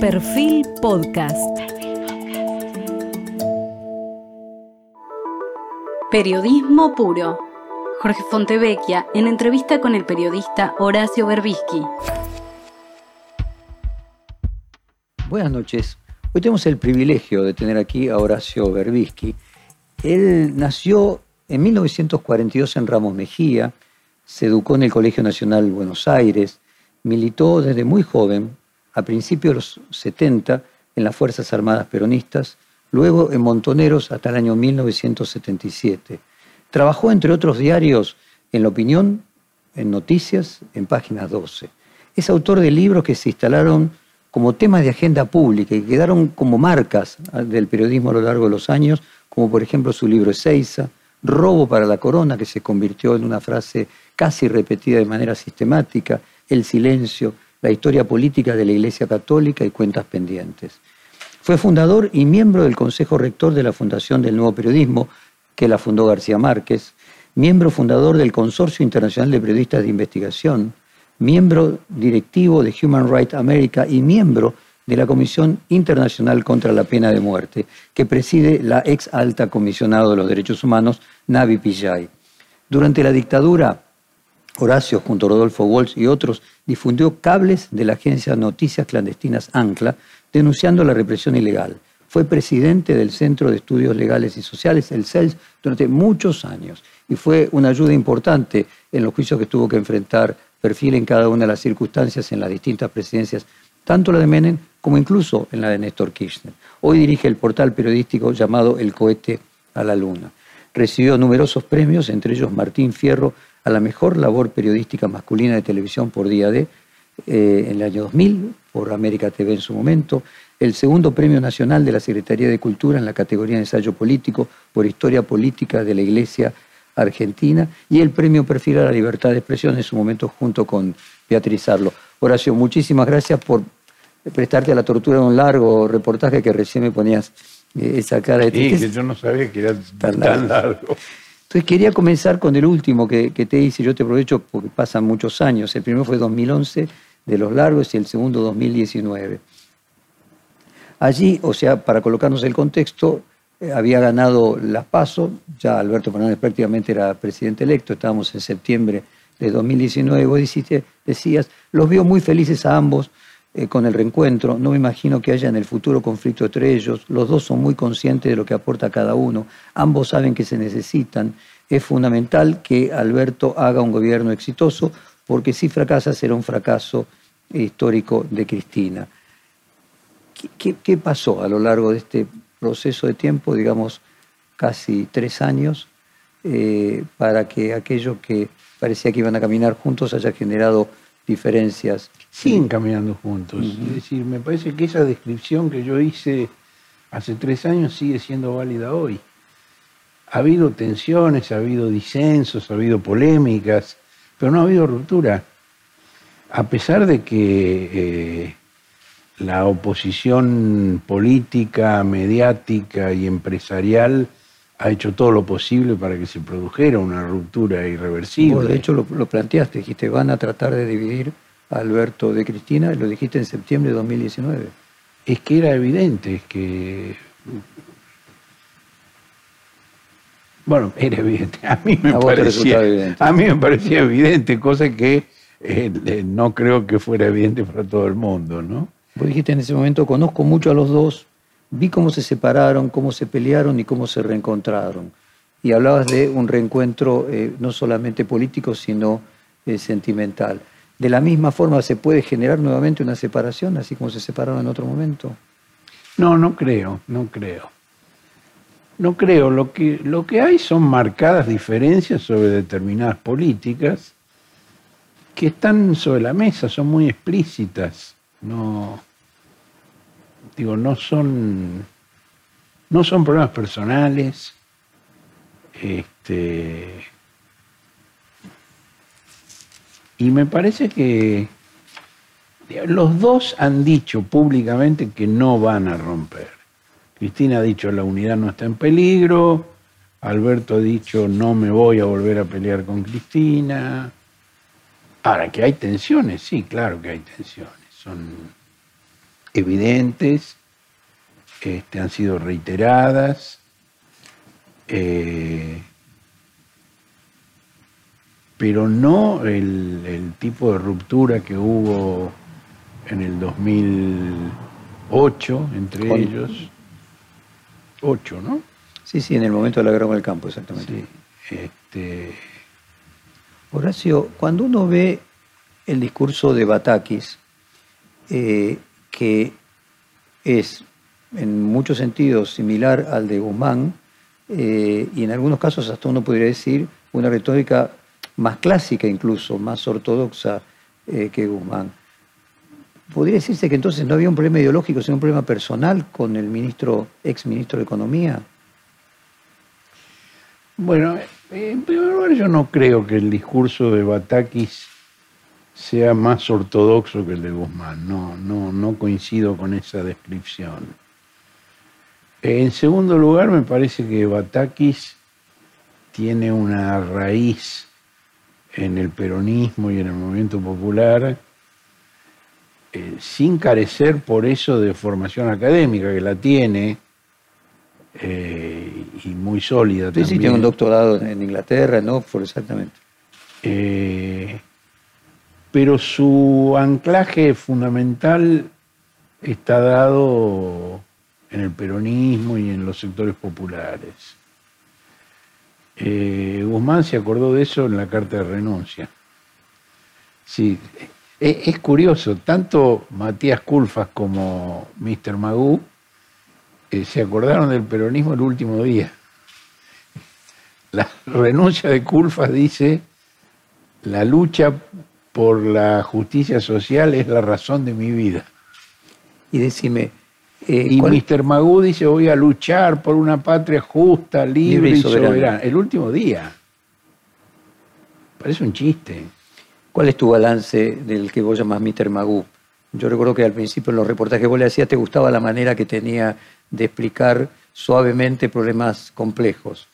Perfil Podcast. Periodismo puro. Jorge Fontevecchia en entrevista con el periodista Horacio Berbisky. Buenas noches. Hoy tenemos el privilegio de tener aquí a Horacio Berbisky. Él nació en 1942 en Ramos Mejía, se educó en el Colegio Nacional Buenos Aires, militó desde muy joven, a principios de los 70, en las Fuerzas Armadas Peronistas, luego en Montoneros hasta el año 1977. Trabajó, entre otros diarios, en La Opinión, en Noticias, en Páginas 12. Es autor de libros que se instalaron como temas de agenda pública y quedaron como marcas del periodismo a lo largo de los años, como por ejemplo su libro Ezeiza, Robo para la Corona, que se convirtió en una frase casi repetida de manera sistemática, el silencio, la historia política de la Iglesia Católica y cuentas pendientes. Fue fundador y miembro del Consejo Rector de la Fundación del Nuevo Periodismo, que la fundó García Márquez, miembro fundador del Consorcio Internacional de Periodistas de Investigación, miembro directivo de Human Rights America y miembro de la Comisión Internacional contra la Pena de Muerte, que preside la ex alta comisionada de los derechos humanos, Navi Pillay. Durante la dictadura, Horacio, junto a Rodolfo Walsh y otros, difundió cables de la agencia Noticias Clandestinas ANCLA, denunciando la represión ilegal. Fue presidente del Centro de Estudios Legales y Sociales, el CELS, durante muchos años y fue una ayuda importante en los juicios que tuvo que enfrentar Perfil en cada una de las circunstancias en las distintas presidencias, tanto la de Menem como incluso en la de Néstor Kirchner. Hoy dirige el portal periodístico llamado El cohete a la luna. Recibió numerosos premios, entre ellos Martín Fierro a la mejor labor periodística masculina de televisión por día de eh, en el año 2000 por América TV en su momento, el segundo premio nacional de la Secretaría de Cultura en la categoría de ensayo político por historia política de la Iglesia Argentina y el premio Perfil a la Libertad de Expresión en su momento junto con Beatriz Arlo. Horacio, muchísimas gracias por prestarte a la tortura de un largo reportaje que recién me ponías eh, esa cara de... Sí, que yo no sabía que era tan, largo. Entonces quería comenzar con el último que, te hice, yo te aprovecho porque pasan muchos años. El primero fue 2011 de los largos y el segundo 2019. Allí, o sea, para colocarnos el contexto, eh, había ganado las PASO, ya Alberto Fernández prácticamente era presidente electo, estábamos en septiembre de 2019, vos decías, los veo muy felices a ambos eh, con el reencuentro, no me imagino que haya en el futuro conflicto entre ellos, los dos son muy conscientes de lo que aporta cada uno, ambos saben que se necesitan, es fundamental que Alberto haga un gobierno exitoso, porque si fracasa será un fracaso histórico de Cristina. ¿Qué, pasó a lo largo de este proceso de tiempo, digamos casi tres años, eh, para que aquello que parecía que iban a caminar juntos haya generado diferencias? Siguen caminando juntos. Es decir, me parece que esa descripción que yo hice hace tres años sigue siendo válida hoy. Ha habido tensiones, ha habido disensos, ha habido polémicas, pero no ha habido ruptura. A pesar de que eh, la oposición política, mediática y empresarial ha hecho todo lo posible para que se produjera una ruptura irreversible. de hecho, lo, planteaste, dijiste, van a tratar de dividir a Alberto de Cristina, lo dijiste en septiembre de 2019. Es que era evidente, es que... Bueno, era evidente. A mí me, parecía, evidente. A mí me parecía evidente, cosa que eh, eh, no creo que fuera evidente para todo el mundo, ¿no? Vos dijiste en ese momento, conozco mucho a los dos, vi cómo se separaron, cómo se pelearon y cómo se reencontraron. Y hablabas de un reencuentro eh, no solamente político, sino eh, sentimental. ¿De la misma forma se puede generar nuevamente una separación, así como se separaron en otro momento? No, no creo, no creo. No creo. Lo que, lo que hay son marcadas diferencias sobre determinadas políticas que están sobre la mesa, son muy explícitas. No, digo, no son, no son problemas personales. Este, y me parece que los dos han dicho públicamente que no van a romper. Cristina ha dicho la unidad no está en peligro, Alberto ha dicho no me voy a volver a pelear con Cristina. Ahora, que hay tensiones, sí, claro que hay tensiones. Son evidentes, este, han sido reiteradas, eh, pero no el, el, tipo de ruptura que hubo en el 2008 entre ellos. Ocho, ¿no? Sí, sí, en el momento de la guerra con el campo, exactamente. Este... Horacio, cuando uno ve el discurso de Batakis, eh, que es en muchos sentidos similar al de Guzmán, eh, y en algunos casos hasta uno podría decir una retórica más clásica incluso, más ortodoxa eh, que Guzmán. ¿Podría decirse que entonces no había un problema ideológico, sino un problema personal con el ministro, ex ministro de Economía? Bueno, en primer lugar yo no creo que el discurso de Batakis sea más ortodoxo que el de Guzmán. No, no, no coincido con esa descripción. En segundo lugar, me parece que Batakis tiene una raíz en el peronismo y en el movimiento popular, eh, sin carecer por eso de formación académica, que la tiene, eh, y muy sólida sí, Sí, tiene un doctorado en Inglaterra, en Oxford, exactamente. Eh, pero su anclaje fundamental está dado en el peronismo y en los sectores populares. Eh, Guzmán se acordó de eso en la carta de renuncia. Sí, es, curioso, tanto Matías Culfas como Mr. Magú eh, se acordaron del peronismo el último día. La renuncia de Culfas dice, la lucha por la justicia social es la razón de mi vida. Y decime... Eh, y Mr. Magú dice, voy a luchar por una patria justa, libre, y soberana. El último día. Parece un chiste. ¿Cuál es tu balance del que vos llamás Mr. Magú? Yo recuerdo que al principio en los reportajes que vos le hacías te gustaba la manera que tenía de explicar suavemente problemas complejos.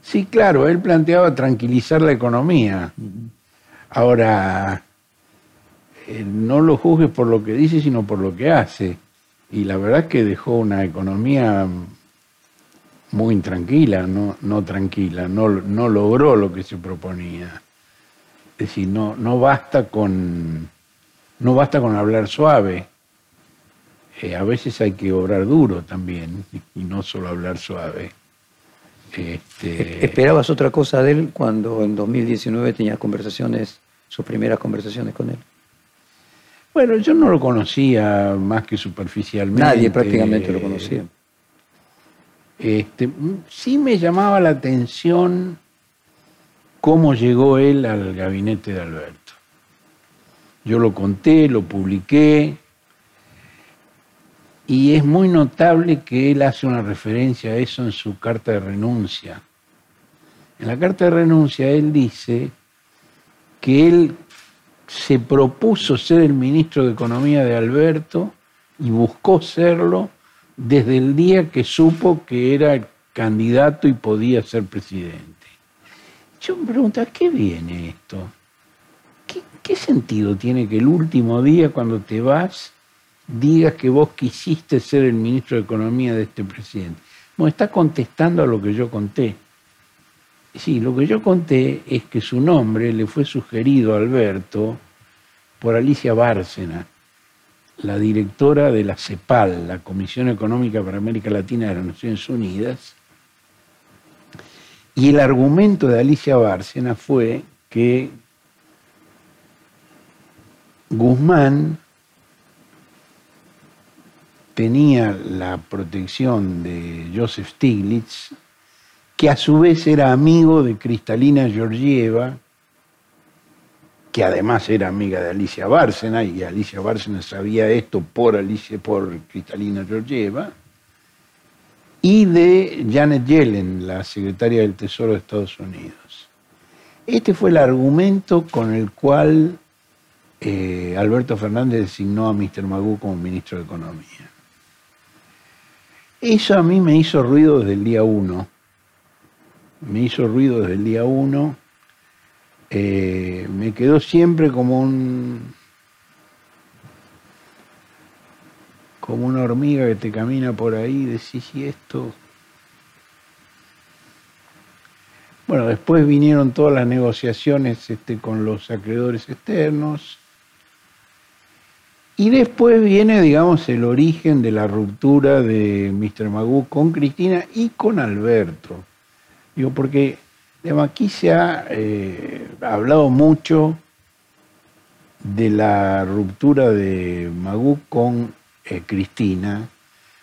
Sí, claro, él planteaba tranquilizar la economía. Ahora, eh, no lo juzgues por lo que dice, sino por lo que hace. Y la verdad es que dejó una economía muy intranquila, no, no tranquila, no, no logró lo que se proponía. Es decir, no, no, basta, con, no basta con hablar suave. Eh, a veces hay que obrar duro también y no solo hablar suave. Este... ¿Esperabas otra cosa de él cuando en 2019 tenías conversaciones, sus primeras conversaciones con él? Bueno, yo no lo conocía más que superficialmente. Nadie prácticamente lo conocía. Este, sí me llamaba la atención cómo llegó él al gabinete de Alberto. Yo lo conté, lo publiqué, y es muy notable que él hace una referencia a eso en su carta de renuncia. En la carta de renuncia él dice que él se propuso ser el ministro de Economía de Alberto y buscó serlo desde el día que supo que era candidato y podía ser presidente. Yo me pregunto, ¿a qué viene esto? ¿Qué, ¿Qué, sentido tiene que el último día cuando te vas digas que vos quisiste ser el ministro de Economía de este presidente? Bueno, está contestando a lo que yo conté. Sí, lo que yo conté es que su nombre le fue sugerido a Alberto por Alicia Bárcena, la directora de la CEPAL, la Comisión Económica para América Latina de las Naciones Unidas, y el argumento de Alicia Bárcena fue que Guzmán tenía la protección de Joseph Stiglitz, que a su vez era amigo de Cristalina Georgieva, que además era amiga de Alicia Bárcena, y Alicia Bárcena sabía esto por, Alicia, por Cristalina Georgieva, y de Janet Yellen, la secretaria del Tesoro de Estados Unidos. Este fue el argumento con el cual eh, Alberto Fernández designó a Mr. Magú como ministro de Economía. Eso a mí me hizo ruido desde el día uno me hizo ruido desde el día uno, eh, me quedó siempre como un, como una hormiga que te camina por ahí, decís, ¿y esto? Bueno, después vinieron todas las negociaciones este, con los acreedores externos. Y después viene, digamos, el origen de la ruptura de Mr. Magoo con Cristina y con Alberto. Digo, porque aquí se ha eh, hablado mucho de la ruptura de Magú con eh, Cristina,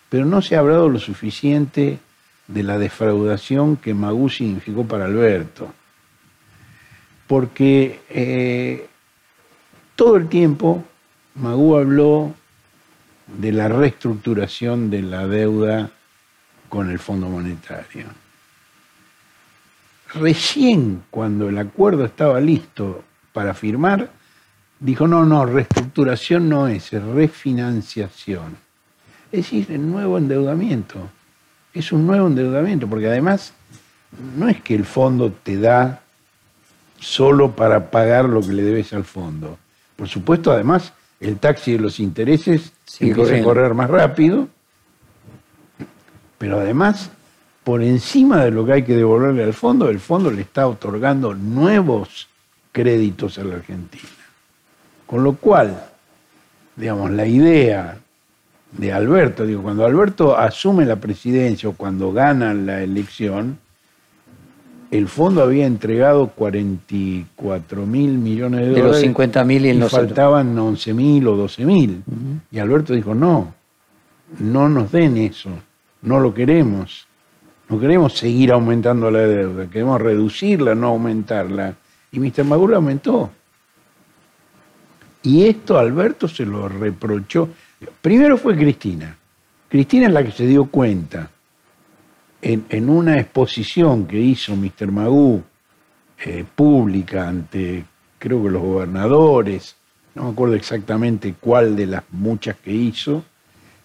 pero no se ha hablado lo suficiente de la defraudación que Magú significó para Alberto. Porque eh, todo el tiempo Magú habló de la reestructuración de la deuda con el Fondo Monetario. Recién cuando el acuerdo estaba listo para firmar, dijo, no, no, reestructuración no es, es refinanciación. Es decir, el nuevo endeudamiento. Es un nuevo endeudamiento, porque además no es que el fondo te da solo para pagar lo que le debes al fondo. Por supuesto, además, el taxi de los intereses empieza a correr más rápido, pero además, por encima de lo que hay que devolverle al fondo, el fondo le está otorgando nuevos créditos a la Argentina. Con lo cual, digamos, la idea de Alberto, digo, cuando Alberto asume la presidencia o cuando gana la elección, el fondo había entregado 44 mil millones de, dólares. De los 50 mil y, y faltaban 11 mil o 12 mil. Y Alberto dijo, no, no nos den eso, no lo queremos. No queremos seguir aumentando la deuda, queremos reducirla, no aumentarla. Y Mr. Maguro aumentó. Y esto Alberto se lo reprochó. Primero fue Cristina. Cristina es la que se dio cuenta en, una exposición que hizo Mr. Magú eh, pública ante, creo que los gobernadores, no me acuerdo exactamente cuál de las muchas que hizo,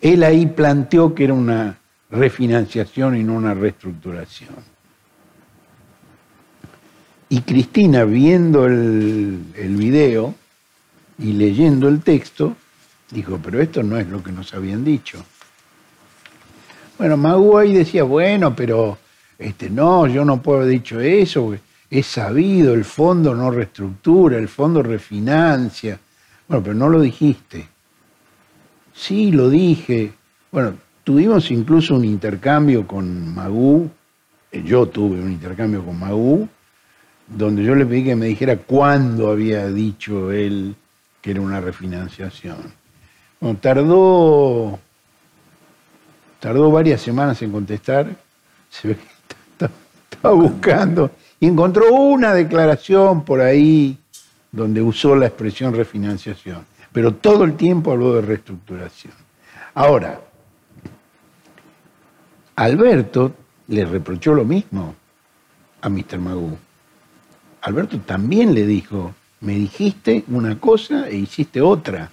él ahí planteó que era una refinanciación y no una reestructuración. Y Cristina, viendo el, video, y leyendo el texto, dijo, pero esto no es lo que nos habían dicho. Bueno, Maguay decía, bueno, pero este, no, yo no puedo haber dicho eso, es sabido, el fondo no reestructura, el fondo refinancia. Bueno, pero no lo dijiste. Sí, lo dije. Bueno, tuvimos incluso un intercambio con Magú, eh, yo tuve un intercambio con Magú, donde yo le pedí que me dijera cuándo había dicho él que era una refinanciación. Bueno, tardó, tardó varias semanas en contestar, se ve que estaba buscando, y encontró una declaración por ahí donde usó la expresión refinanciación, pero todo el tiempo habló de reestructuración. Ahora, Alberto le reprochó lo mismo a Mr. Magoo. Alberto también le dijo, me dijiste una cosa e hiciste otra.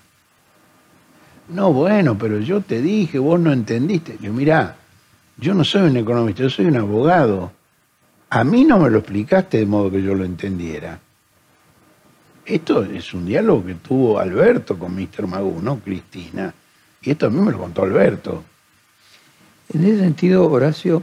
No, bueno, pero yo te dije, vos no entendiste. Yo, mirá, yo no soy un economista, yo soy un abogado. A mí no me lo explicaste de modo que yo lo entendiera. Esto es un diálogo que tuvo Alberto con Mr. Magú, no Cristina. Y esto a mí me lo contó Alberto. En ese sentido, Horacio,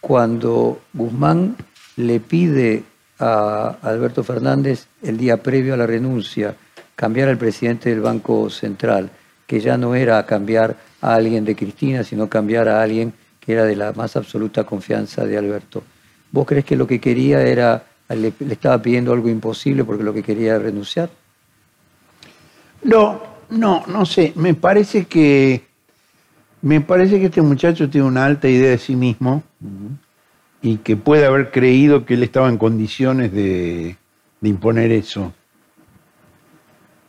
cuando Guzmán le pide a Alberto Fernández el día previo a la renuncia, cambiar al presidente del Banco Central, que ya no era cambiar a alguien de Cristina, sino cambiar a alguien que era de la más absoluta confianza de Alberto. ¿Vos crees que lo que quería era, le, estaba pidiendo algo imposible porque lo que quería era renunciar? No, no, no sé. Me parece que me parece que este muchacho tiene una alta idea de sí mismo y que puede haber creído que él estaba en condiciones de, imponer eso,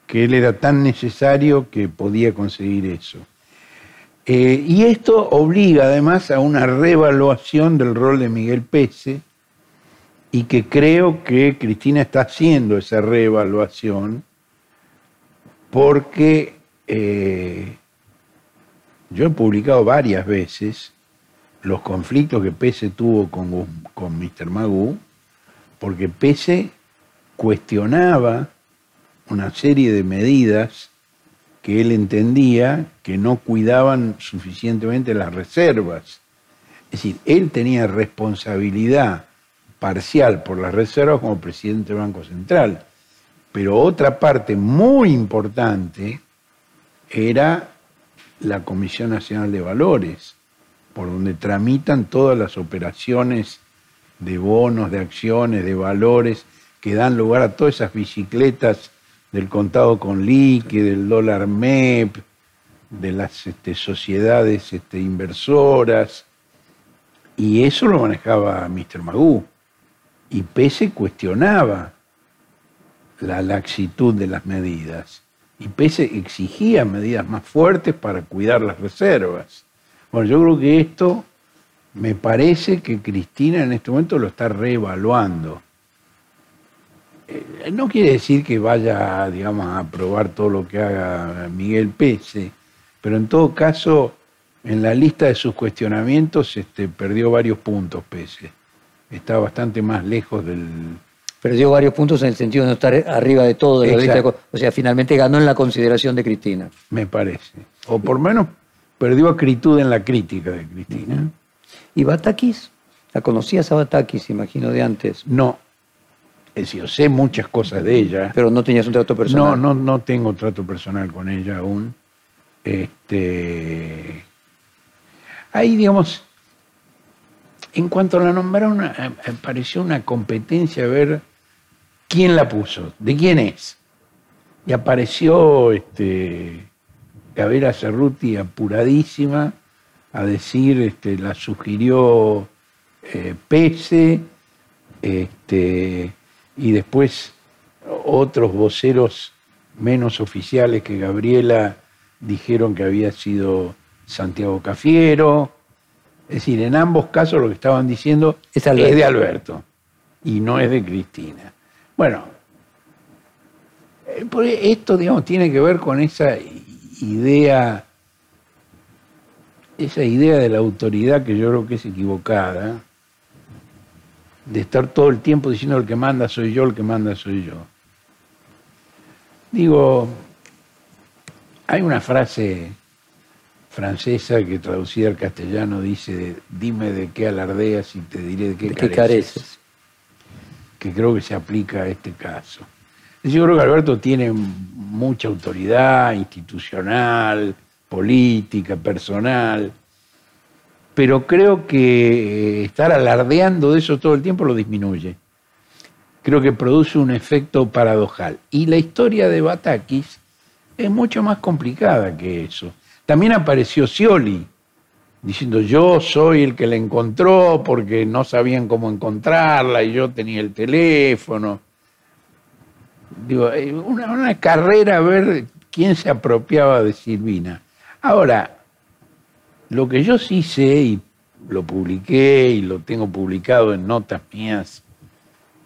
que él era tan necesario que podía conseguir eso. Eh, y esto obliga además a una reevaluación del rol de Miguel Pese y que creo que Cristina está haciendo esa reevaluación porque eh, yo he publicado varias veces los conflictos que Pese tuvo con, con Mr. Magoo, porque Pese cuestionaba una serie de medidas que él entendía que no cuidaban suficientemente las reservas. Es decir, él tenía responsabilidad parcial por las reservas como presidente del Banco Central, pero otra parte muy importante era la Comisión Nacional de Valores, por donde tramitan todas las operaciones de bonos, de acciones, de valores, que dan lugar a todas esas bicicletas del contado con liqui, del dólar MEP, de las este, sociedades este, inversoras, y eso lo manejaba Mr. Magoo. Y Pese cuestionaba la laxitud de las medidas. Y Pese exigía medidas más fuertes para cuidar las reservas. Bueno, yo creo que esto me parece que Cristina en este momento lo está reevaluando. Eh, no quiere decir que vaya, digamos, a aprobar todo lo que haga Miguel Pese, pero en todo caso, en la lista de sus cuestionamientos este, perdió varios puntos Pese. Está bastante más lejos del... Perdió varios puntos en el sentido de no estar arriba de todo. De la lista o sea, finalmente ganó en la consideración de Cristina. Me parece. O por menos perdió acritud en la crítica de Cristina. ¿Y Batakis? ¿La conocías a Batakis, imagino, de antes? No. Es decir, sé muchas cosas de ella. Pero no tenías un trato personal. No, no, no tengo trato personal con ella aún. Este. Ahí, digamos, en cuanto la nombraron, eh, pareció una competencia a ver quién la puso, de quién es. Y apareció este, Gabriela Cerruti apuradísima a decir, este, la sugirió eh, Pese, este, y después otros voceros menos oficiales que Gabriela dijeron que había sido Santiago Cafiero. Es decir, en ambos casos lo que estaban diciendo es, de Alberto y no es de Cristina. Bueno, eh, esto, digamos, tiene que ver con esa idea esa idea de la autoridad que yo creo que es equivocada, de estar todo el tiempo diciendo el que manda soy yo, el que manda soy yo. Digo, hay una frase francesa que traducida al castellano dice, dime de qué alardeas y te diré de qué, careces, qué careces. Que creo que se aplica a este caso. Yo creo que Alberto tiene mucha autoridad institucional, política, personal, pero creo que eh, estar alardeando de eso todo el tiempo lo disminuye. Creo que produce un efecto paradojal. Y la historia de Batakis es mucho más complicada que eso. También apareció Scioli, diciendo yo soy el que la encontró porque no sabían cómo encontrarla y yo tenía el teléfono. Digo, eh, una, carrera a ver quién se apropiaba de Silvina. Ahora, lo que yo sí sé, y lo publiqué y lo tengo publicado en notas mías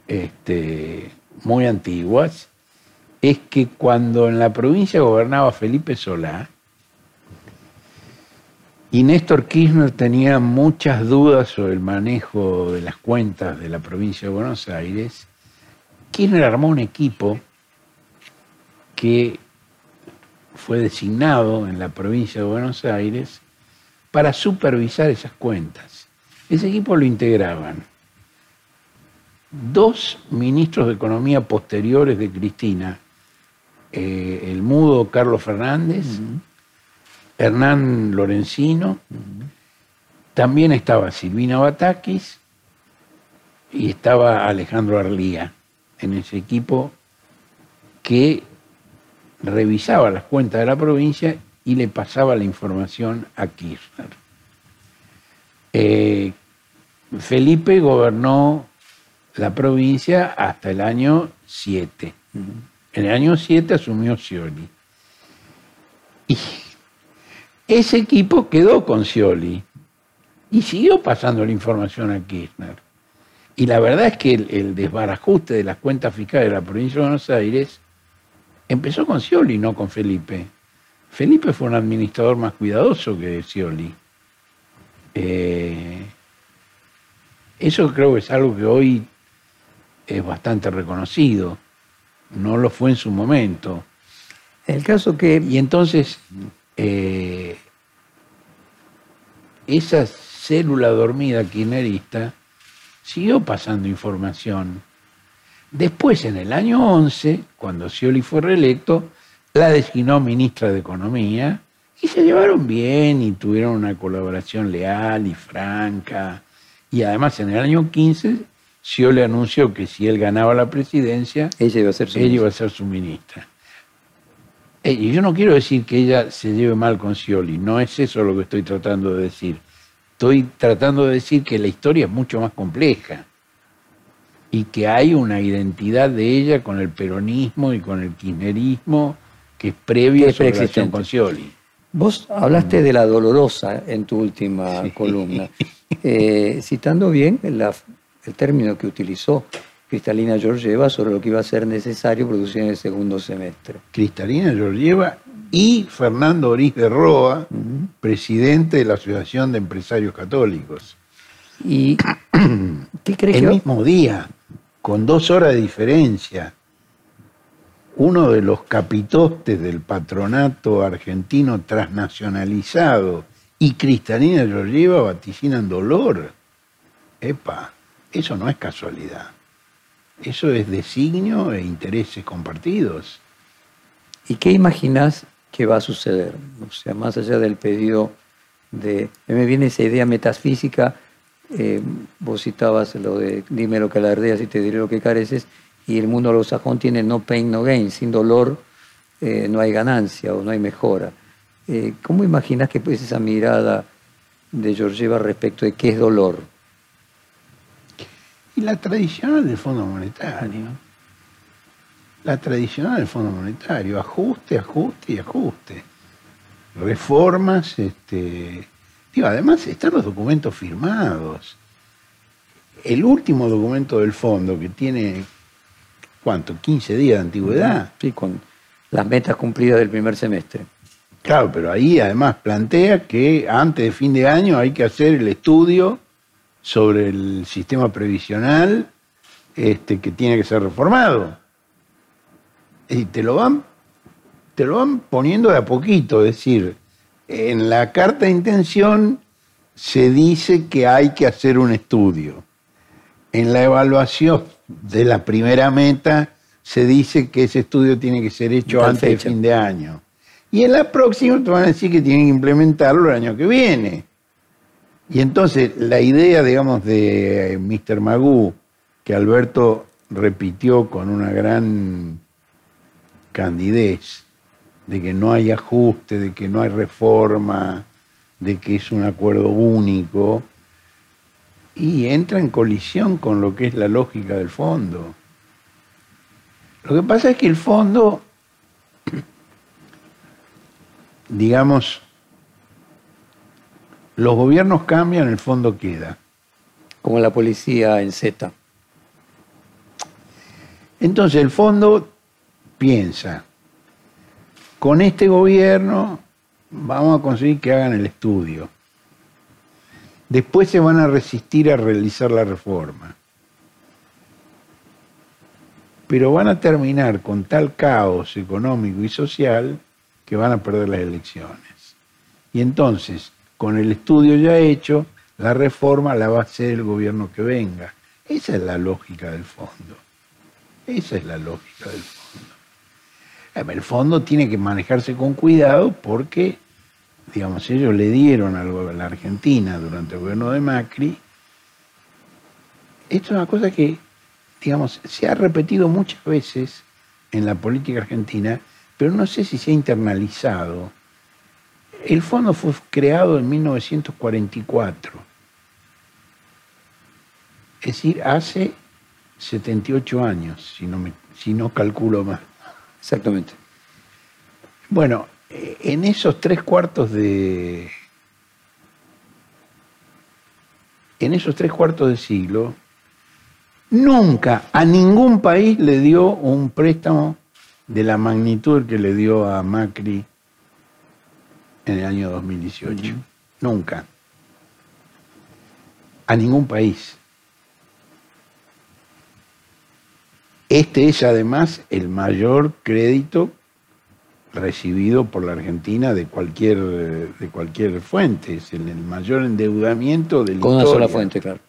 este, muy antiguas, es que cuando en la provincia gobernaba Felipe Solá, y Néstor Kirchner tenía muchas dudas sobre el manejo de las cuentas de la provincia de Buenos Aires, Kirchner armó un equipo que fue designado en la provincia de Buenos Aires para supervisar esas cuentas. Ese equipo lo integraban dos ministros de Economía posteriores de Cristina, eh, el mudo Carlos Fernández, Hernán Lorenzino, también estaba Silvina Batakis y estaba Alejandro Arlía en ese equipo que revisaba las cuentas de la provincia y le pasaba la información a Kirchner. Eh, Felipe gobernó la provincia hasta el año 7. En el año 7 asumió Scioli. Y ese equipo quedó con Scioli y siguió pasando la información a Kirchner. Y la verdad es que el, el desbarajuste de las cuentas fiscales de la provincia de Buenos Aires empezó con Scioli, no con Felipe. Felipe fue un administrador más cuidadoso que Scioli. Eh, eso creo que es algo que hoy es bastante reconocido. No lo fue en su momento. El caso que Y entonces, eh, esa célula dormida kirchnerista siguió pasando información. Después, en el año 11, cuando Scioli fue reelecto, la designó ministra de Economía y se llevaron bien y tuvieron una colaboración leal y franca. Y además, en el año 15, Scioli anunció que si él ganaba la presidencia, ella iba a ser su ella iba a ser su ministra. Eh, Y yo no quiero decir que ella se lleve mal con Scioli, no es eso lo que estoy tratando de decir. Estoy tratando de decir que la historia es mucho más compleja y que hay una identidad de ella con el peronismo y con el kirchnerismo que es previa a su relación con Scioli. Vos hablaste de la dolorosa en tu última columna, eh, citando bien la- el término que utilizó Cristalina Georgieva sobre lo que iba a ser necesario producir en el segundo semestre. Cristalina Georgieva y Fernando Oriz de Roa, presidente de la Asociación de Empresarios Católicos. ¿Y qué crees el que mismo día, con dos horas de diferencia, uno de los capitostes del patronato argentino transnacionalizado y Cristalina Georgieva vaticinan dolor. Epa, eso no es casualidad. Eso es designio e intereses compartidos. ¿Y qué imaginás que va a suceder? O sea, más allá del pedido de... Me viene esa idea metafísica, eh, vos citabas lo de dime lo que alardeas y te diré lo que careces, y el mundo anglosajón tiene no pain, no gain, sin dolor eh, no hay ganancia o no hay mejora. Eh, ¿Cómo imaginás que es esa mirada de Georgieva respecto de qué es dolor? Y la tradicional del Fondo Monetario. La tradicional del Fondo Monetario. Ajuste, ajuste y ajuste. Reformas, este. Digo, además están los documentos firmados. El último documento del fondo que tiene, ¿cuánto? 15 días de antigüedad. Sí, con las metas cumplidas del primer semestre. Claro, pero ahí además plantea que antes de fin de año hay que hacer el estudio sobre el sistema previsional este, que tiene que ser reformado. Y te lo van, te lo van poniendo de a poquito, es decir, en la carta de intención se dice que hay que hacer un estudio. En la evaluación de la primera meta se dice que ese estudio tiene que ser hecho antes fecha. de fin de año. Y en la próxima te van a decir que tienen que implementarlo el año que viene. Y entonces la idea, digamos, de eh, Mr. Magoo, que Alberto repitió con una gran candidez, de que no hay ajuste, de que no hay reforma, de que es un acuerdo único, y entra en colisión con lo que es la lógica del fondo. Lo que pasa es que el fondo, digamos, los gobiernos cambian, el fondo queda. Como la policía en Z. Entonces el fondo piensa, con este gobierno vamos a conseguir que hagan el estudio. Después se van a resistir a realizar la reforma. Pero van a terminar con tal caos económico y social que van a perder las elecciones. Y entonces, con el estudio ya hecho, la reforma la va a hacer el gobierno que venga. Esa es la lógica del fondo. Esa es la lógica del fondo. Eh, El fondo tiene que manejarse con cuidado porque, digamos, ellos le dieron algo a la Argentina durante el gobierno de Macri. Esto es una cosa que, digamos, se ha repetido muchas veces en la política argentina, pero no sé si se ha internalizado. El fondo fue creado en 1944. Es decir, hace 78 años, si no, me, si no calculo mal. Exactamente. Bueno, en esos tres cuartos de. En esos tres cuartos de siglo, nunca a ningún país le dio un préstamo de la magnitud que le dio a Macri en el año 2018. Nunca. A ningún país. Este es además el mayor crédito recibido por la Argentina de cualquier, de cualquier fuente. Es el, mayor endeudamiento del Con una sola fuente, claro.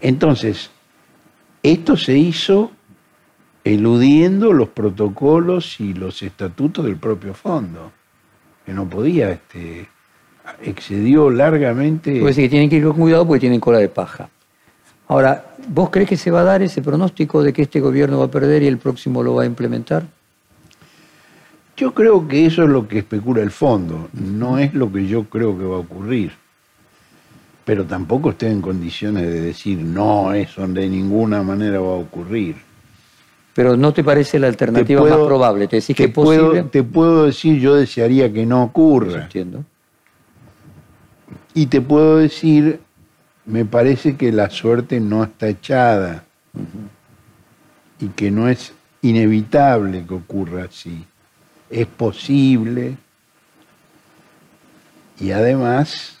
Entonces, esto se hizo eludiendo los protocolos y los estatutos del propio fondo, que no podía, este, excedió largamente. Puede decir que tienen que ir con cuidado porque tienen cola de paja. Ahora, ¿vos crees que se va a dar ese pronóstico de que este gobierno va a perder y el próximo lo va a implementar? Yo creo que eso es lo que especula el fondo, no es lo que yo creo que va a ocurrir. Pero tampoco estoy en condiciones de decir, no, eso de ninguna manera va a ocurrir. Pero ¿no te parece la alternativa puedo- más probable? ¿Te decís Te que es posible? puedo, te puedo decir, yo desearía que no ocurra. Entiendo. Y te puedo decir, me parece que la suerte no está echada y que no es inevitable que ocurra así. Es posible y además,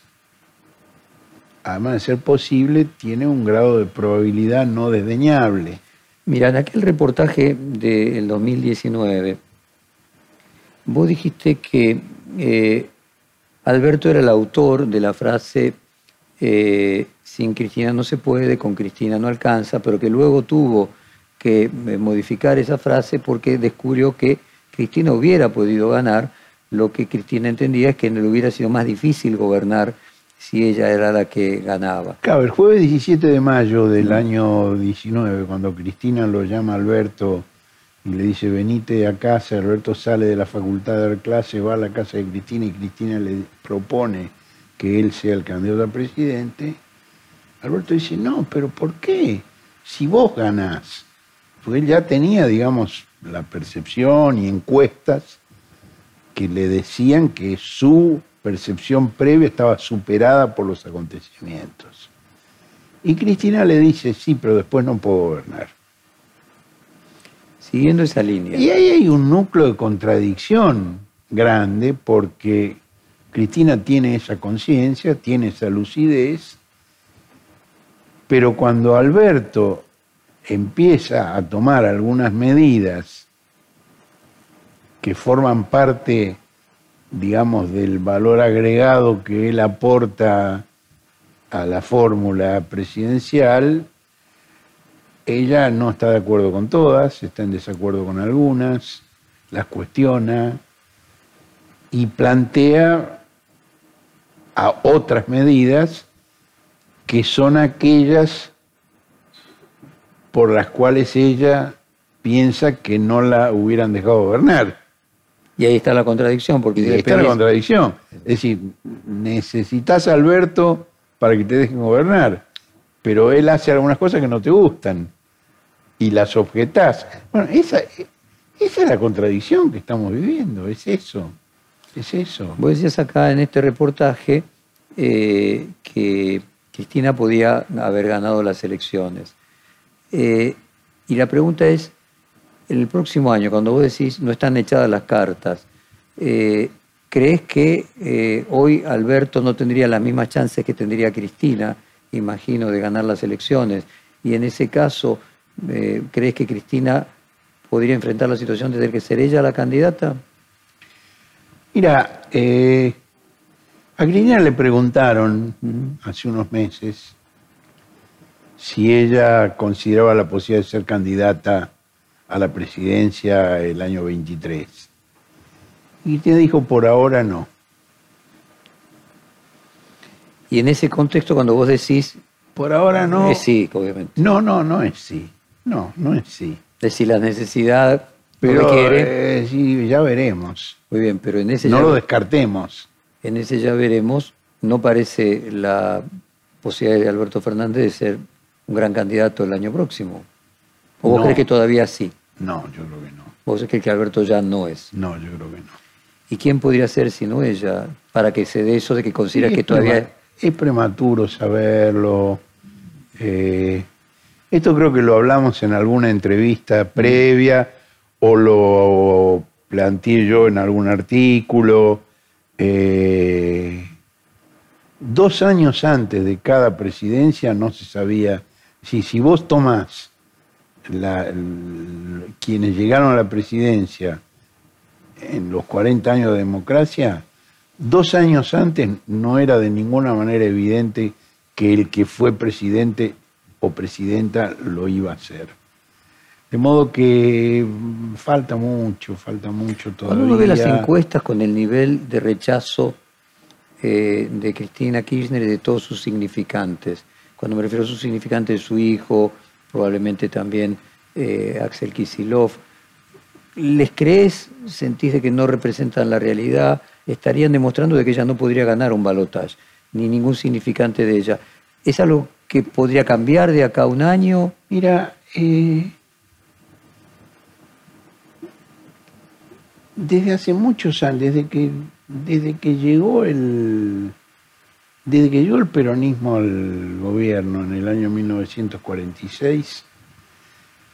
además de ser posible, tiene un grado de probabilidad no desdeñable. Mira, en aquel reportaje del 2019, vos dijiste que eh, Alberto era el autor de la frase eh, sin Cristina no se puede, con Cristina no alcanza, pero que luego tuvo que eh, modificar esa frase porque descubrió que Cristina hubiera podido ganar, lo que Cristina entendía es que le hubiera sido más difícil gobernar si ella era la que ganaba. Claro, el jueves 17 de mayo del año 19, cuando Cristina lo llama Alberto y le dice, venite a casa, Alberto sale de la facultad de dar clases, va a la casa de Cristina y Cristina le propone que él sea el candidato a presidente, Alberto dice, no, pero ¿por qué? Si vos ganás. Porque él ya tenía, digamos, la percepción y encuestas que le decían que su percepción previa estaba superada por los acontecimientos. Y Cristina le dice, sí, pero después no puedo gobernar. Siguiendo esa línea. Y ahí hay un núcleo de contradicción grande porque Cristina tiene esa conciencia, tiene esa lucidez, pero cuando Alberto empieza a tomar algunas medidas que forman parte, digamos, del valor agregado que él aporta a la fórmula presidencial, ella no está de acuerdo con todas, está en desacuerdo con algunas, las cuestiona y plantea a otras medidas que son aquellas por las cuales ella piensa que no la hubieran dejado gobernar. Y ahí está la contradicción, porque Y ahí está la contradicción. Es decir, necesitas a Alberto para que te dejen gobernar, pero él hace algunas cosas que no te gustan y las objetás. Bueno, esa, esa es la contradicción que estamos viviendo, es eso, es eso. Vos decías acá en este reportaje eh, que Cristina podía haber ganado las elecciones. Eh, y la pregunta es, el próximo año, cuando vos decís no están echadas las cartas, eh, ¿crees que eh, hoy Alberto no tendría las mismas chances que tendría Cristina, imagino, de ganar las elecciones? Y en ese caso, eh, ¿crees que Cristina podría enfrentar la situación de tener que ser ella la candidata? Mira, a Cristina le preguntaron hace unos meses si ella consideraba la posibilidad de ser candidata a la presidencia el año 23. Y te dijo, por ahora no. Y en ese contexto, cuando vos decís, Por ahora no. es sí, obviamente. No, no, no es sí. No, no es sí. Decir la necesidad Pero eh, sí, ya veremos. Muy bien, pero en ese, No ya, lo descartemos. en ese ya veremos, no parece la posibilidad de Alberto Fernández de ser un gran candidato el año próximo. ¿O vos crees que todavía sí? No, yo creo que no. ¿Vos crees que Alberto ya no es? No, yo creo que no. ¿Y quién podría ser sino ella? Para que se dé eso de que considera que todavía... Es prematuro saberlo. Eh, esto creo que lo hablamos en alguna entrevista previa o lo planteé yo en algún artículo. Eh, dos años antes de cada presidencia no se sabía si, si vos tomás la- quienes llegaron a la presidencia en los 40 años de democracia, dos años antes no era de ninguna manera evidente que el que fue presidente o presidenta lo iba a hacer. De modo que falta mucho, falta mucho todavía. Cuando uno ve las encuestas con el nivel de rechazo eh, de Cristina Kirchner y de todos sus significantes, cuando me refiero a sus significantes, su hijo, probablemente también eh, Axel Kisilov, ¿les crees? ¿Sentís de que no representan la realidad? Estarían demostrando de que ella no podría ganar un balotaje, ni ningún significante de ella. ¿Es algo que podría cambiar de acá a un año? Mira, eh, desde hace muchos años, desde que, desde que llegó el desde que llegó el peronismo al gobierno en el año 1946,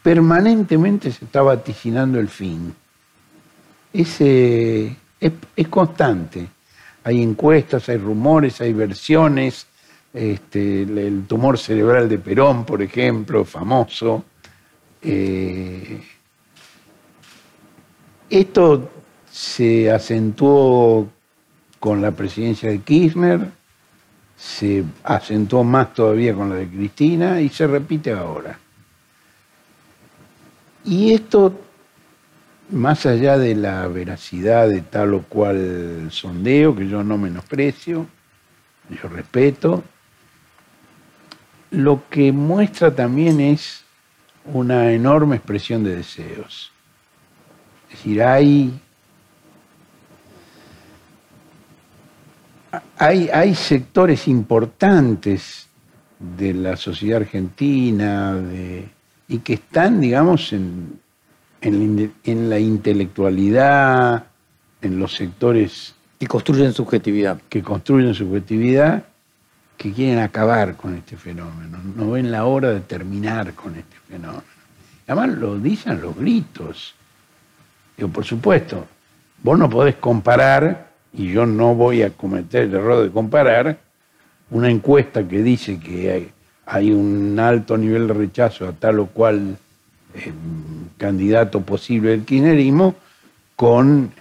permanentemente se está vaticinando el fin. Es, constante. Hay encuestas, hay rumores, hay versiones. Este, el, el tumor cerebral de Perón, por ejemplo, famoso. Eh, esto se acentuó con la presidencia de Kirchner, se acentuó más todavía con la de Cristina y se repite ahora. Y esto, más allá de la veracidad de tal o cual sondeo, que yo no menosprecio, yo respeto, lo que muestra también es una enorme expresión de deseos. Es decir, hay, hay, hay sectores importantes de la sociedad argentina de- y que están, digamos, en, en la inde- en la intelectualidad, en los sectores Y construyen subjetividad. que construyen subjetividad, que quieren acabar con este fenómeno, no ven la hora de terminar con este fenómeno. Además lo dicen los gritos. Digo, por supuesto, vos no podés comparar, y yo no voy a cometer el error de comparar, una encuesta que dice que hay, un alto nivel de rechazo a tal o cual eh, candidato posible del kirchnerismo con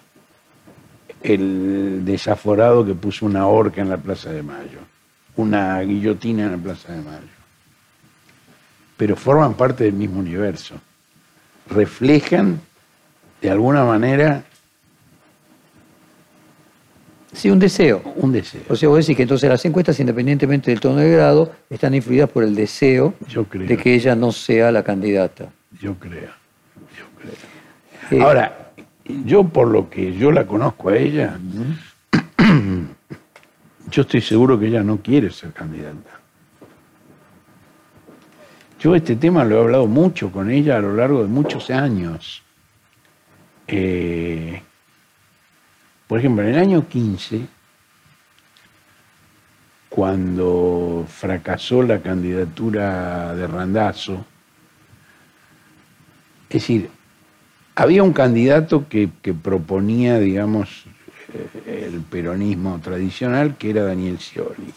el desaforado que puso una horca en la Plaza de Mayo, una guillotina en la Plaza de Mayo. Pero forman parte del mismo universo. Reflejan, de alguna manera, Sí, un deseo. un deseo. O sea, vos decís que entonces las encuestas, independientemente del tono de grado, están influidas por el deseo Yo creo. de que ella no sea la candidata. Yo creo, yo creo. Eh, Ahora, yo por lo que yo la conozco a ella, yo estoy seguro que ella no quiere ser candidata. Yo este tema lo he hablado mucho con ella a lo largo de muchos años. Eh, por ejemplo, en el año 15, cuando fracasó la candidatura de Randazzo, es decir, había un candidato que, proponía, digamos, eh, el peronismo tradicional, que era Daniel Scioli.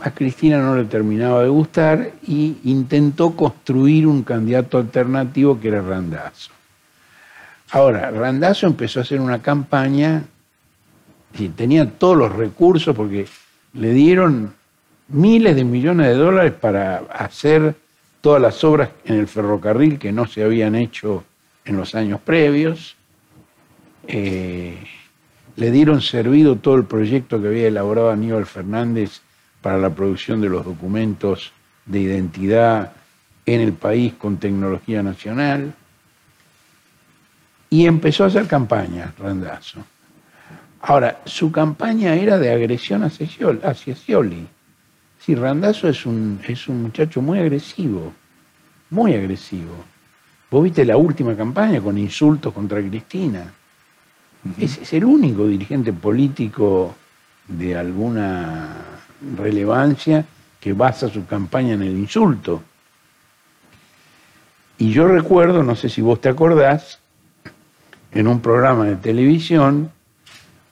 A Cristina no le terminaba de gustar y intentó construir un candidato alternativo que era Randazzo. Ahora, Randazzo empezó a hacer una campaña y tenía todos los recursos porque le dieron miles de millones de dólares para hacer todas las obras en el ferrocarril que no se habían hecho en los años previos. Eh, le dieron servido todo el proyecto que había elaborado Aníbal Fernández para la producción de los documentos de identidad en el país con tecnología nacional. Y empezó a hacer campaña, Randazzo. Ahora, su campaña era de agresión hacia Scioli. Hacia Scioli. Sí, Randazzo es un, es un muchacho muy agresivo, muy agresivo. Vos viste la última campaña con insultos contra Cristina. Ese es el único dirigente político de alguna relevancia que basa su campaña en el insulto. Y yo recuerdo, no sé si vos te acordás, en un programa de televisión,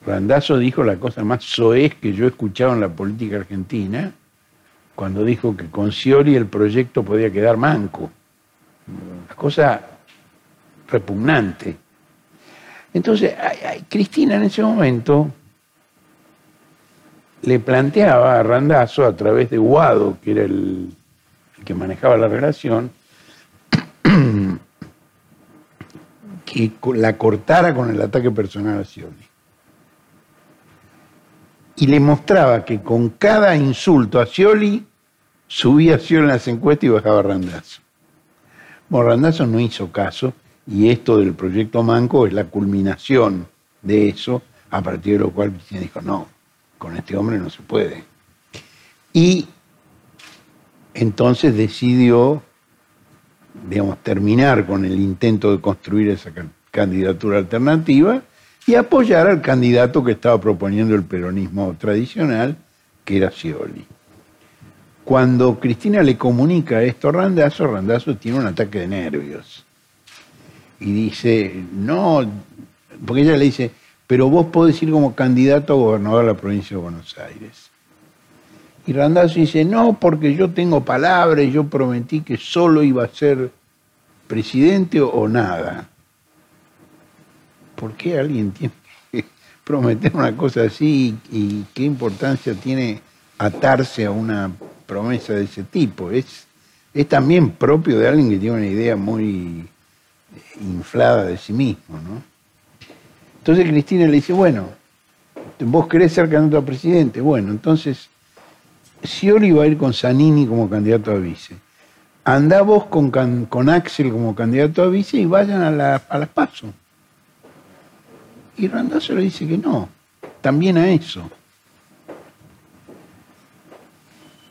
Randazzo dijo la cosa más soez que yo he escuchado en la política argentina, cuando dijo que con Scioli el proyecto podía quedar manco. Una cosa repugnante. Entonces, Cristina en ese momento le planteaba a Randazzo a través de Guado, que era el, que manejaba la relación, que la cortara con el ataque personal a Scioli. Y le mostraba que con cada insulto a Scioli, subía Scioli en las encuestas y bajaba Randazzo. Randazzo no hizo caso, y esto del proyecto Manco es la culminación de eso, a partir de lo cual Cristina dijo, no, con este hombre no se puede. Y entonces decidió, digamos, terminar con el intento de construir esa candidatura alternativa y apoyar al candidato que estaba proponiendo el peronismo tradicional, que era Scioli. Cuando Cristina le comunica esto a Randazzo, Randazzo tiene un ataque de nervios. Y dice, no, porque ella le dice, pero vos podés ir como candidato a gobernador de la provincia de Buenos Aires. Y Randazzo dice, no, porque yo tengo palabras, yo prometí que solo iba a ser presidente o, nada. ¿Por qué alguien tiene que prometer una cosa así y, qué importancia tiene atarse a una promesa de ese tipo? Es, es también propio de alguien que tiene una idea muy inflada de sí mismo, ¿no? Entonces Cristina le dice, bueno, vos querés ser candidato a presidente, bueno, entonces Scioli va a ir con Zanini como candidato a vice. Andá vos con, Axel como candidato a vice y vayan a, la, a las pasos. Y Randazzo le dice que no, también a eso.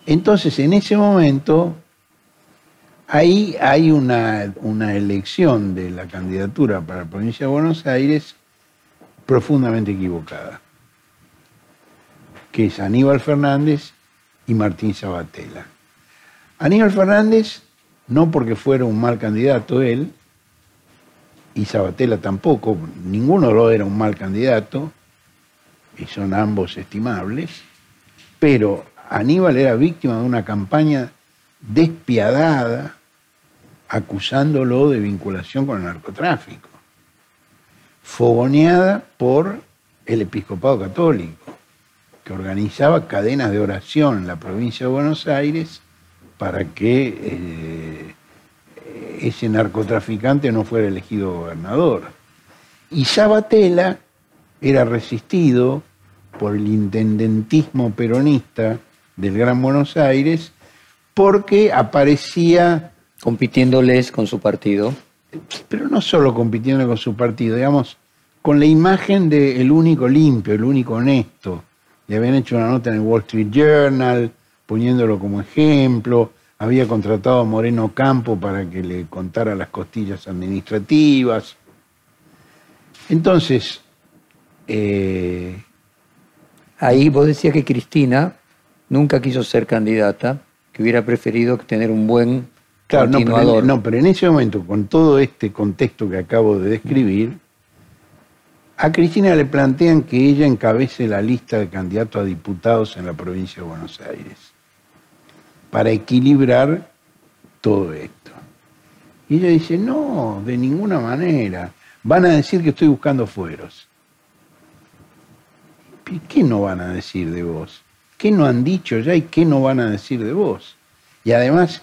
Entonces, en ese momento, ahí hay una, una elección de la candidatura para la provincia de Buenos Aires profundamente equivocada, que es Aníbal Fernández y Martín Sabatella. Aníbal Fernández, no porque fuera un mal candidato él, y Sabatella tampoco, ninguno lo era un mal candidato, y son ambos estimables, pero Aníbal era víctima de una campaña despiadada acusándolo de vinculación con el narcotráfico fogoneada por el episcopado católico, que organizaba cadenas de oración en la provincia de Buenos Aires para que eh, ese narcotraficante no fuera elegido gobernador. Y Sabatella era resistido por el intendentismo peronista del Gran Buenos Aires porque aparecía... Compitiéndoles con su partido. Pero no solo compitiendo con su partido, digamos, con la imagen de el único limpio, el único honesto. Le habían hecho una nota en el Wall Street Journal poniéndolo como ejemplo. Había contratado a Moreno Campo para que le contara las costillas administrativas. Entonces, eh, ahí vos decías que Cristina nunca quiso ser candidata, que hubiera preferido tener un buen claro, no no, pero en ese momento, con todo este contexto que acabo de describir, a Cristina le plantean que ella encabece la lista de candidatos a diputados en la provincia de Buenos Aires para equilibrar todo esto. Y ella dice, no, de ninguna manera. Van a decir que estoy buscando fueros. ¿Qué no van a decir de vos? ¿Qué no han dicho ya y qué no van a decir de vos? Y además,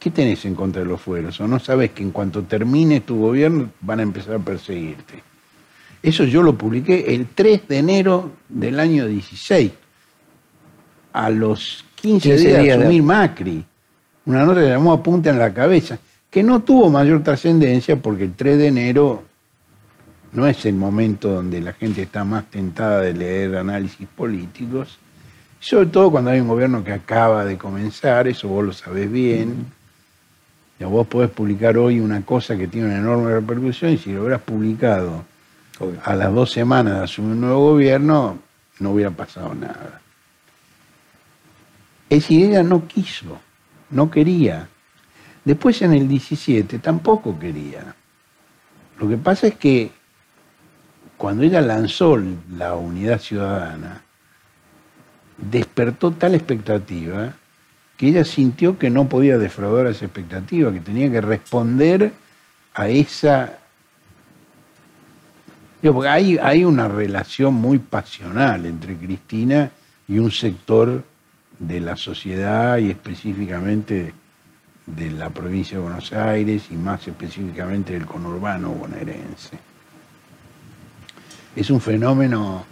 ¿qué tenés en contra de los fueros? ¿O no sabes que en cuanto termine tu gobierno van a empezar a perseguirte? Eso yo lo publiqué el 3 de enero del año 16, a los 15 días de asumir Macri. Una nota que llamó Apunte en la cabeza, que no tuvo mayor trascendencia porque el 3 de enero no es el momento donde la gente está más tentada de leer análisis políticos, sobre todo cuando hay un gobierno que acaba de comenzar, eso vos lo sabés bien. Ya vos podés publicar hoy una cosa que tiene una enorme repercusión y si lo hubieras publicado a las dos semanas de asumir un nuevo gobierno, no hubiera pasado nada. Es decir, ella no quiso, no quería. Después en el 17 tampoco quería. Lo que pasa es que cuando ella lanzó la unidad ciudadana, despertó tal expectativa que ella sintió que no podía defraudar esa expectativa, que tenía que responder a esa... hay una relación muy pasional entre Cristina y un sector de la sociedad y específicamente de la provincia de Buenos Aires y más específicamente del conurbano bonaerense. Es un fenómeno,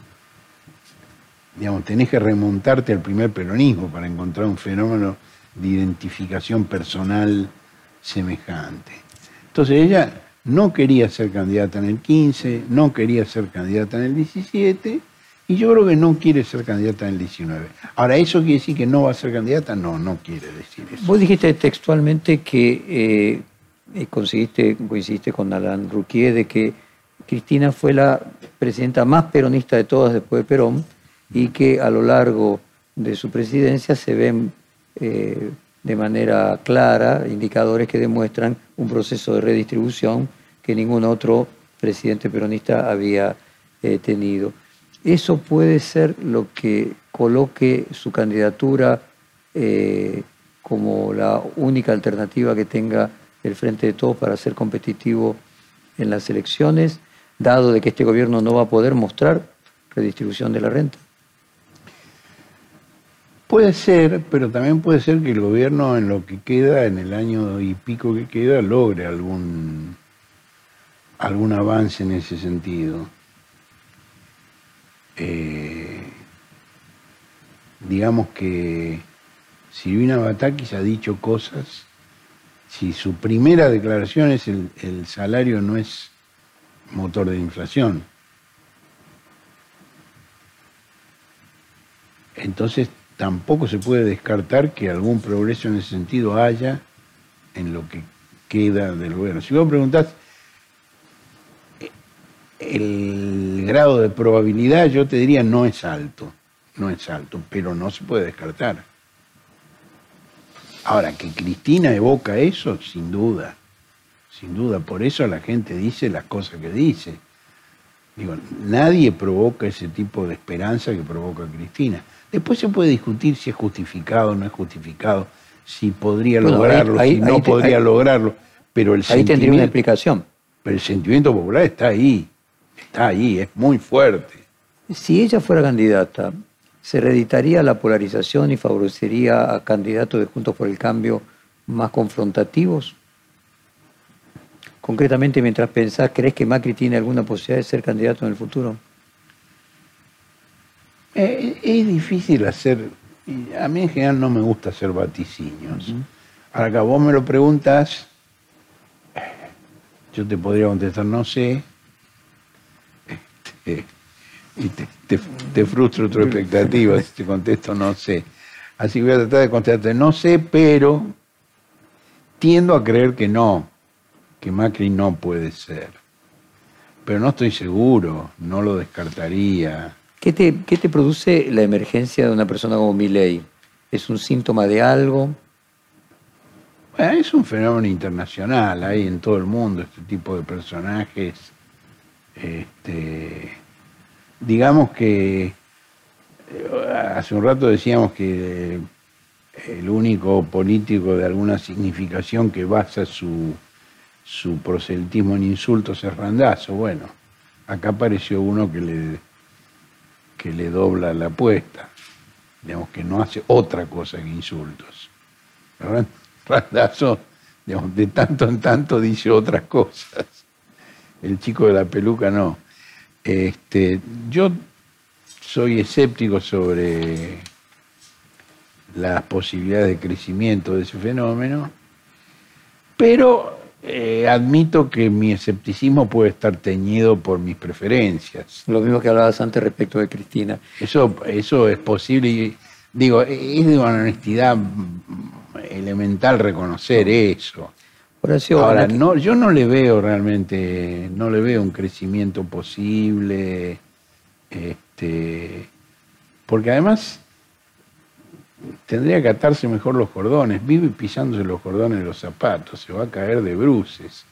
digamos, tenés que remontarte al primer peronismo para encontrar un fenómeno de identificación personal semejante. Entonces ella no quería ser candidata en el 15, no quería ser candidata en el 17 y yo creo que no quiere ser candidata en el 19. Ahora, ¿eso quiere decir que no va a ser candidata? No, no quiere decir eso. Vos dijiste textualmente que eh, eh, coincidiste con Alan Rouquier, de que Cristina fue la presidenta más peronista de todas después de Perón y que a lo largo de su presidencia se ven eh, de manera clara indicadores que demuestran un proceso de redistribución que ningún otro presidente peronista había tenido. Eso puede ser lo que coloque su candidatura eh, como la única alternativa que tenga el Frente de Todos para ser competitivo en las elecciones, dado de que este gobierno no va a poder mostrar redistribución de la renta. Puede ser, pero también puede ser que el gobierno en lo que queda, en el año y pico que queda, logre algún, algún avance en ese sentido. Eh, digamos que Silvina Batakis ha dicho cosas, si su primera declaración es el, el salario no es motor de inflación, entonces tampoco se puede descartar que algún progreso en ese sentido haya en lo que queda del gobierno. Si vos preguntás, el grado de probabilidad yo te diría no es alto, no es alto, pero no se puede descartar. Ahora, que Cristina evoca eso, sin duda, sin duda, por eso la gente dice las cosas que dice. Digo, nadie provoca ese tipo de esperanza que provoca Cristina. Después se puede discutir si es justificado o no es justificado, si podría lograrlo, si no podría lograrlo, pero el ahí tendría una explicación. Pero el sentimiento popular está ahí está ahí, es muy fuerte. Si ella fuera candidata, ¿se reeditaría la polarización y favorecería a candidatos de Juntos por el Cambio más confrontativos? Concretamente, mientras pensás, ¿crees que Macri tiene alguna posibilidad de ser candidato en el futuro? Eh, es difícil hacer, a mí en general no me gusta hacer vaticinios. Ahora que vos me lo preguntas, yo te podría contestar, no sé, y te, te, frustro tu expectativa si te contesto no sé. Así que voy a tratar de contestarte no sé, pero tiendo a creer que no, que Macri no puede ser. Pero no estoy seguro, no lo descartaría. ¿Qué te, qué te produce la emergencia de una persona como Milley? ¿Es un síntoma de algo? Es un fenómeno internacional, hay en todo el mundo este tipo de personajes este, digamos que eh, hace un rato decíamos que el único político de alguna significación que basa su, su proselitismo en insultos es Randazo. Bueno, acá apareció uno que le, le dobla la apuesta, digamos que no hace otra cosa que insultos. Randazo, digamos, de tanto en tanto dice otras cosas el chico de la peluca no. Este, yo soy escéptico sobre las posibilidades de crecimiento de ese fenómeno, pero eh, admito que mi escepticismo puede estar teñido por mis preferencias. Lo mismo que hablabas antes respecto de Cristina. Eso, eso es posible y digo, es de una honestidad elemental reconocer eso. Ahora, no, yo no le veo realmente, no le veo un crecimiento posible, este, porque además tendría que atarse mejor los cordones, vive pisándose los cordones de los zapatos, se va a caer de bruces.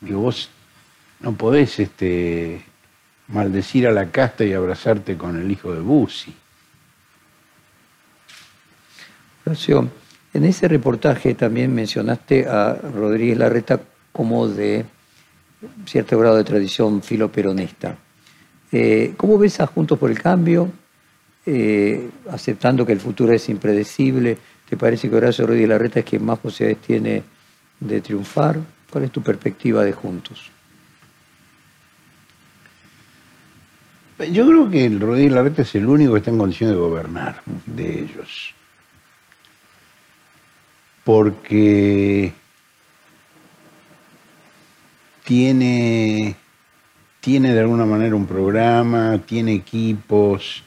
Digo, vos no podés este, maldecir a la casta y abrazarte con el hijo de Bussi. Gracias. En ese reportaje también mencionaste a Rodríguez Larreta como de cierto grado de tradición filoperonista. Eh, ¿Cómo ves a Juntos por el Cambio? Eh, aceptando que el futuro es impredecible, ¿te parece que Horacio Rodríguez Larreta es quien más posibilidades tiene de triunfar? ¿Cuál es tu perspectiva de Juntos? Yo creo que el Rodríguez Larreta es el único que está en condición de gobernar de ellos. Porque tiene, tiene de alguna manera un programa, tiene equipos,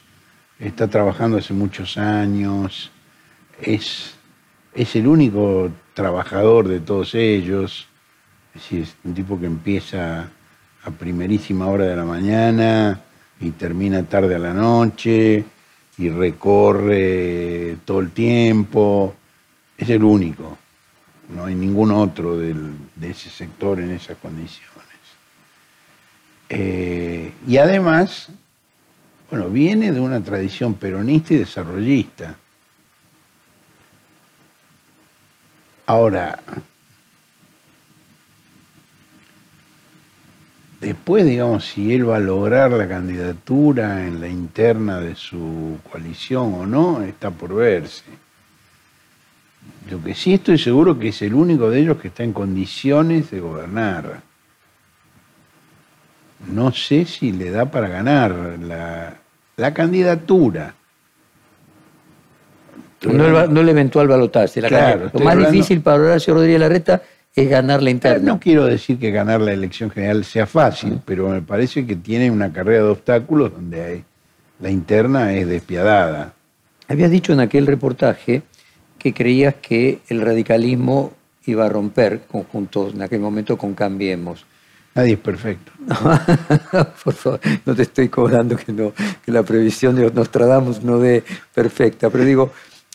está trabajando hace muchos años, es, es el único trabajador de todos ellos, es decir, es un tipo que empieza a primerísima hora de la mañana y termina tarde a la noche y recorre todo el tiempo, es el único, no hay ningún otro de ese sector en esas condiciones. Eh, y además, bueno, viene de una tradición peronista y desarrollista. Ahora, después, digamos, si él va a lograr la candidatura en la interna de su coalición o no, está por verse. Lo que sí estoy seguro que es el único de ellos que está en condiciones de gobernar. No sé si le da para ganar la, candidatura. No el, eventual balotaje. Claro, lo más difícil para Horacio Rodríguez Larreta es ganar la interna. No quiero decir que ganar la elección general sea fácil, pero me parece que tiene una carrera de obstáculos donde hay, la interna es despiadada. Habías dicho en aquel reportaje que creías que el radicalismo iba a romper conjuntos en aquel momento con Cambiemos. Nadie es perfecto. Por favor, no te estoy cobrando que, no, que la previsión de Nostradamus no dé perfecta, pero digo,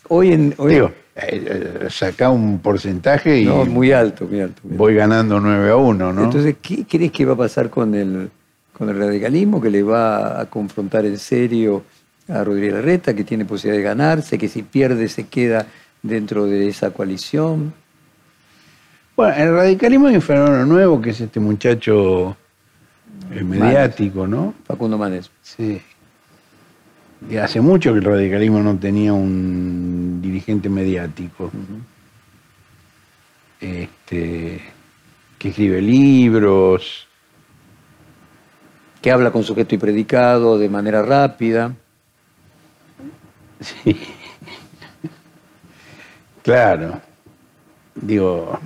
hoy en... Hoy digo, eh, eh, saca un porcentaje y... No, muy alto, muy alto. Voy ganando 9 a 1, ¿no? Entonces, ¿qué crees que va a pasar con el, con el radicalismo que le va a confrontar en serio a Rodríguez Larreta, que tiene posibilidad de ganarse, que si pierde se queda dentro de esa coalición? Bueno, el radicalismo hay un fenómeno nuevo que es este muchacho eh, mediático, ¿no? Facundo Manes. Sí. Y hace mucho que el radicalismo no tenía un dirigente mediático. Este, que escribe libros. Que habla con sujeto y predicado de manera rápida. Sí. Claro. Digo,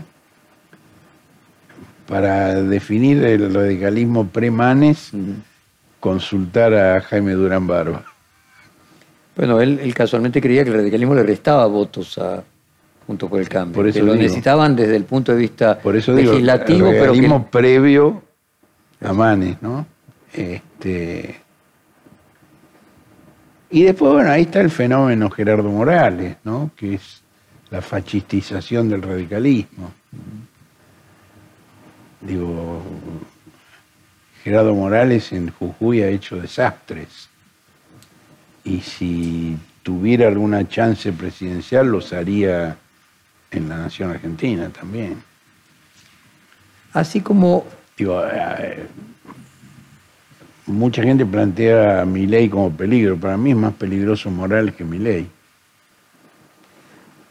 para definir el radicalismo pre-Manes, consultar a Jaime Durán Barba. Bueno, él, casualmente creía que el radicalismo le restaba votos a junto con el cambio. Por eso que lo necesitaban desde el punto de vista por eso legislativo, el radicalismo previo a Manes, ¿no? Este, y después, bueno, ahí está el fenómeno Gerardo Morales, ¿no? Que es la fascistización del radicalismo. Digo, Gerardo Morales en Jujuy ha hecho desastres. Y si tuviera alguna chance presidencial, los haría en la nación argentina también. Así como. Digo, eh, mucha gente plantea a mi ley como peligro. Para mí es más peligroso Morales que mi ley.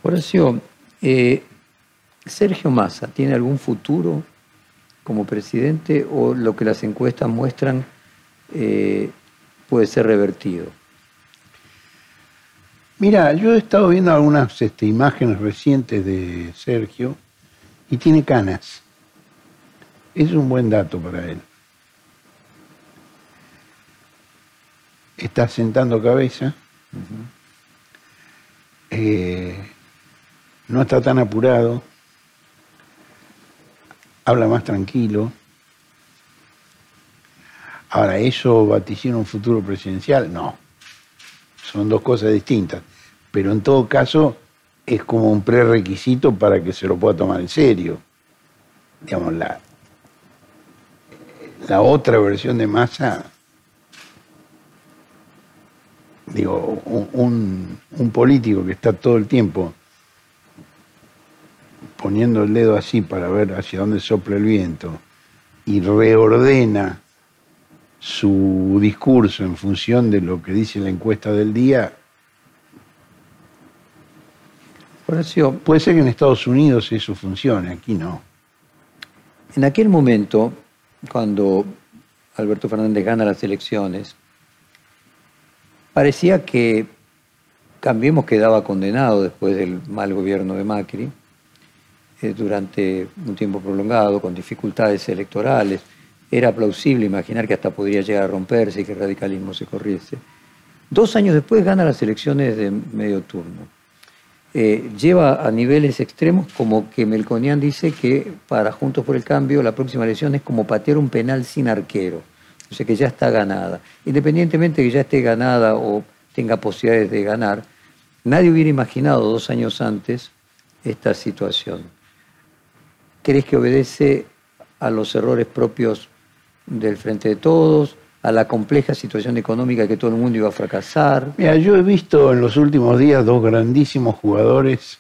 Horacio, eh, ¿Sergio Massa tiene algún futuro como presidente o lo que las encuestas muestran eh, puede ser revertido? Mira, yo he estado viendo algunas este, imágenes recientes de Sergio y tiene canas. Es un buen dato para él. Está sentando cabeza no está tan apurado, habla más tranquilo. Ahora, ¿eso vaticina un futuro presidencial? No. Son dos cosas distintas. Pero en todo caso, es como un prerequisito para que se lo pueda tomar en serio. Digamos, la, la otra versión de masa, digo, un político que está todo el tiempo poniendo el dedo así para ver hacia dónde sopla el viento y reordena su discurso en función de lo que dice la encuesta del día, Horacio, puede ser que en Estados Unidos eso funcione, aquí no. en aquel momento, cuando Alberto Fernández gana las elecciones, parecía que Cambiemos quedaba condenado después del mal gobierno de Macri, eh, durante un tiempo prolongado, con dificultades electorales. Era plausible imaginar que hasta podría llegar a romperse y que el radicalismo se corriese. Dos años después gana las elecciones de medio turno. Eh, lleva a niveles extremos como que Melconian dice que para Juntos por el Cambio la próxima elección es como patear un penal sin arquero, o sea que ya está ganada. Independientemente de que ya esté ganada o tenga posibilidades de ganar, nadie hubiera imaginado dos años antes esta situación. ¿Crees que obedece a los errores propios del Frente de Todos, a la compleja situación económica que todo el mundo iba a fracasar? Mira, yo he visto en los últimos días dos grandísimos jugadores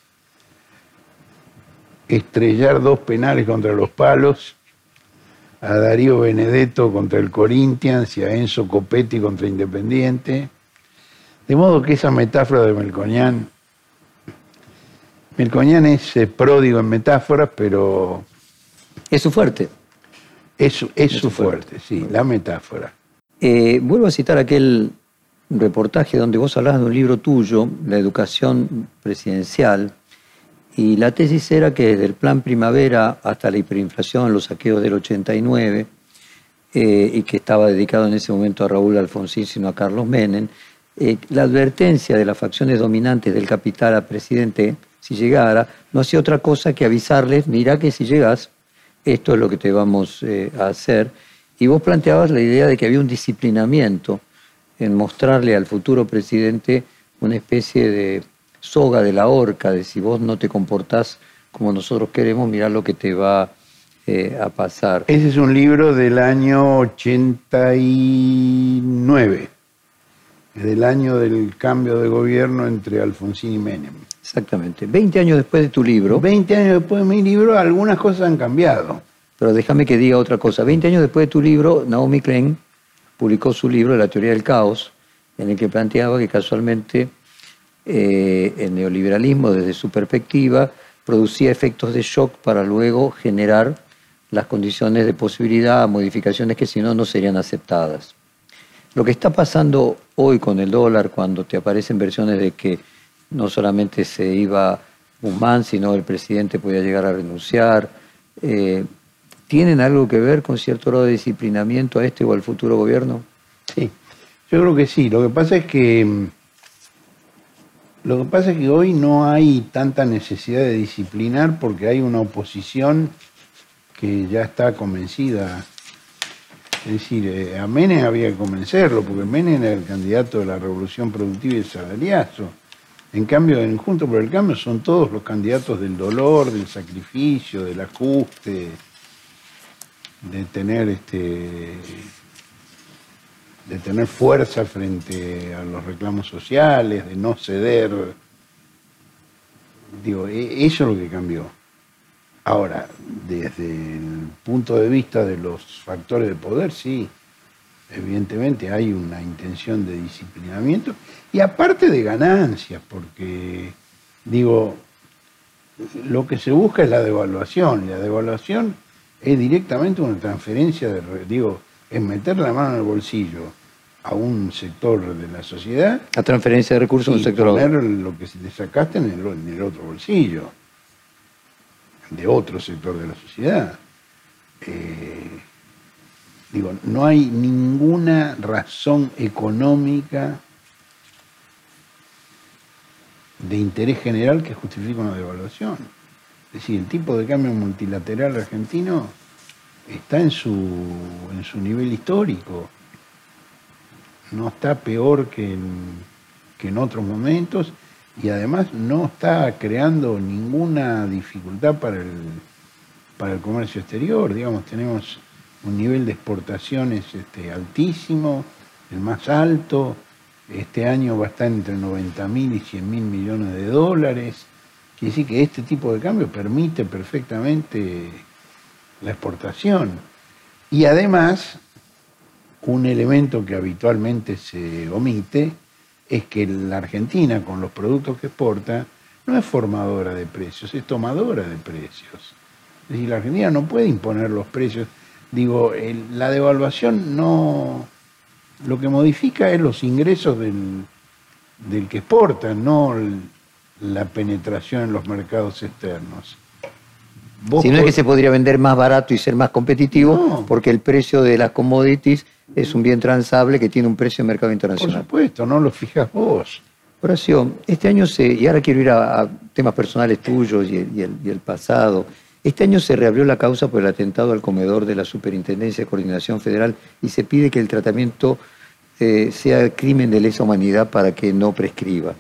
estrellar dos penales contra los palos, a Darío Benedetto contra el Corinthians y a Enzo Copetti contra Independiente. De modo que esa metáfora de Melconian, Melconian es eh, pródigo en metáforas, pero Es su fuerte. es, es, su su fuerte. fuerte, sí, la metáfora. Eh, vuelvo a citar aquel reportaje donde vos hablabas de un libro tuyo, La educación presidencial, y la tesis era que desde el plan primavera hasta la hiperinflación, los saqueos del 89, eh, y que estaba dedicado en ese momento a Raúl Alfonsín, sino a Carlos Menem, eh, la advertencia de las facciones dominantes del capital al presidente, si llegara, no hacía otra cosa que avisarles, mira que si llegas, esto es lo que te vamos eh, a hacer. Y vos planteabas la idea de que había un disciplinamiento en mostrarle al futuro presidente una especie de soga de la horca, de si vos no te comportás como nosotros queremos, mirá lo que te va eh, a pasar. Ese es un libro del año 89, del año del cambio de gobierno entre Alfonsín y Menem. Exactamente. Veinte años después de tu libro, 20 años después de mi libro, algunas cosas han cambiado. pero déjame que diga otra cosa. Veinte años después de tu libro, Naomi Klein publicó su libro La teoría del caos, en el que planteaba que casualmente eh, el neoliberalismo, desde su perspectiva, producía efectos de shock para luego generar las condiciones de posibilidad a modificaciones que si no no serían aceptadas. Lo que está pasando hoy con el dólar, cuando te aparecen versiones de que no solamente se iba Guzmán, sino el presidente podía llegar a renunciar, eh, ¿tienen algo que ver con cierto grado de disciplinamiento a este o al futuro gobierno? Sí, yo creo que sí. Lo que pasa es que mm, lo que pasa es que hoy no hay tanta necesidad de disciplinar porque hay una oposición que ya está convencida. Es decir, eh, a Menem había que convencerlo, porque Menem era el candidato de la revolución productiva y el salariazo. En cambio, en Junto por el Cambio son todos los candidatos del dolor, del sacrificio, del ajuste, de tener este de tener fuerza frente a los reclamos sociales, de no ceder. Digo, e- eso es lo que cambió. Ahora, desde el punto de vista de los factores de poder, sí, evidentemente hay una intención de disciplinamiento y aparte de ganancias, porque, digo, lo que se busca es la devaluación, y la devaluación es directamente una transferencia de, digo, es meter la mano en el bolsillo a un sector de la sociedad La transferencia de recursos en un sector a poner lo que le sacaste en el, en el otro bolsillo, de otro sector de la sociedad. Eh, digo, no hay ninguna razón económica de interés general que justifique una devaluación. Es decir, el tipo de cambio multilateral argentino está en su, en su nivel histórico. No está peor que en, que en otros momentos y además no está creando ninguna dificultad para el, para el comercio exterior. Digamos, tenemos un nivel de exportaciones este, altísimo, el más alto. Este año va a estar entre 90 mil y 100 mil millones de dólares. Quiere decir que este tipo de cambio permite perfectamente la exportación. Y además, un elemento que habitualmente se omite es que la Argentina, con los productos que exporta, no es formadora de precios, es tomadora de precios. Es decir, la Argentina no puede imponer los precios. Digo, la devaluación no. Lo que modifica es los ingresos del, del que exporta, no la penetración en los mercados externos. Si no es que se podría vender más barato y ser más competitivo, porque el precio de las commodities es un bien transable que tiene un precio en mercado internacional. Por supuesto, no lo fijas vos. Horacio, este año se, y ahora quiero ir a, temas personales tuyos y el, pasado. Este año se reabrió la causa por el atentado al comedor de la Superintendencia de Coordinación Federal y se pide que el tratamiento eh, sea crimen de lesa humanidad para que no prescriba.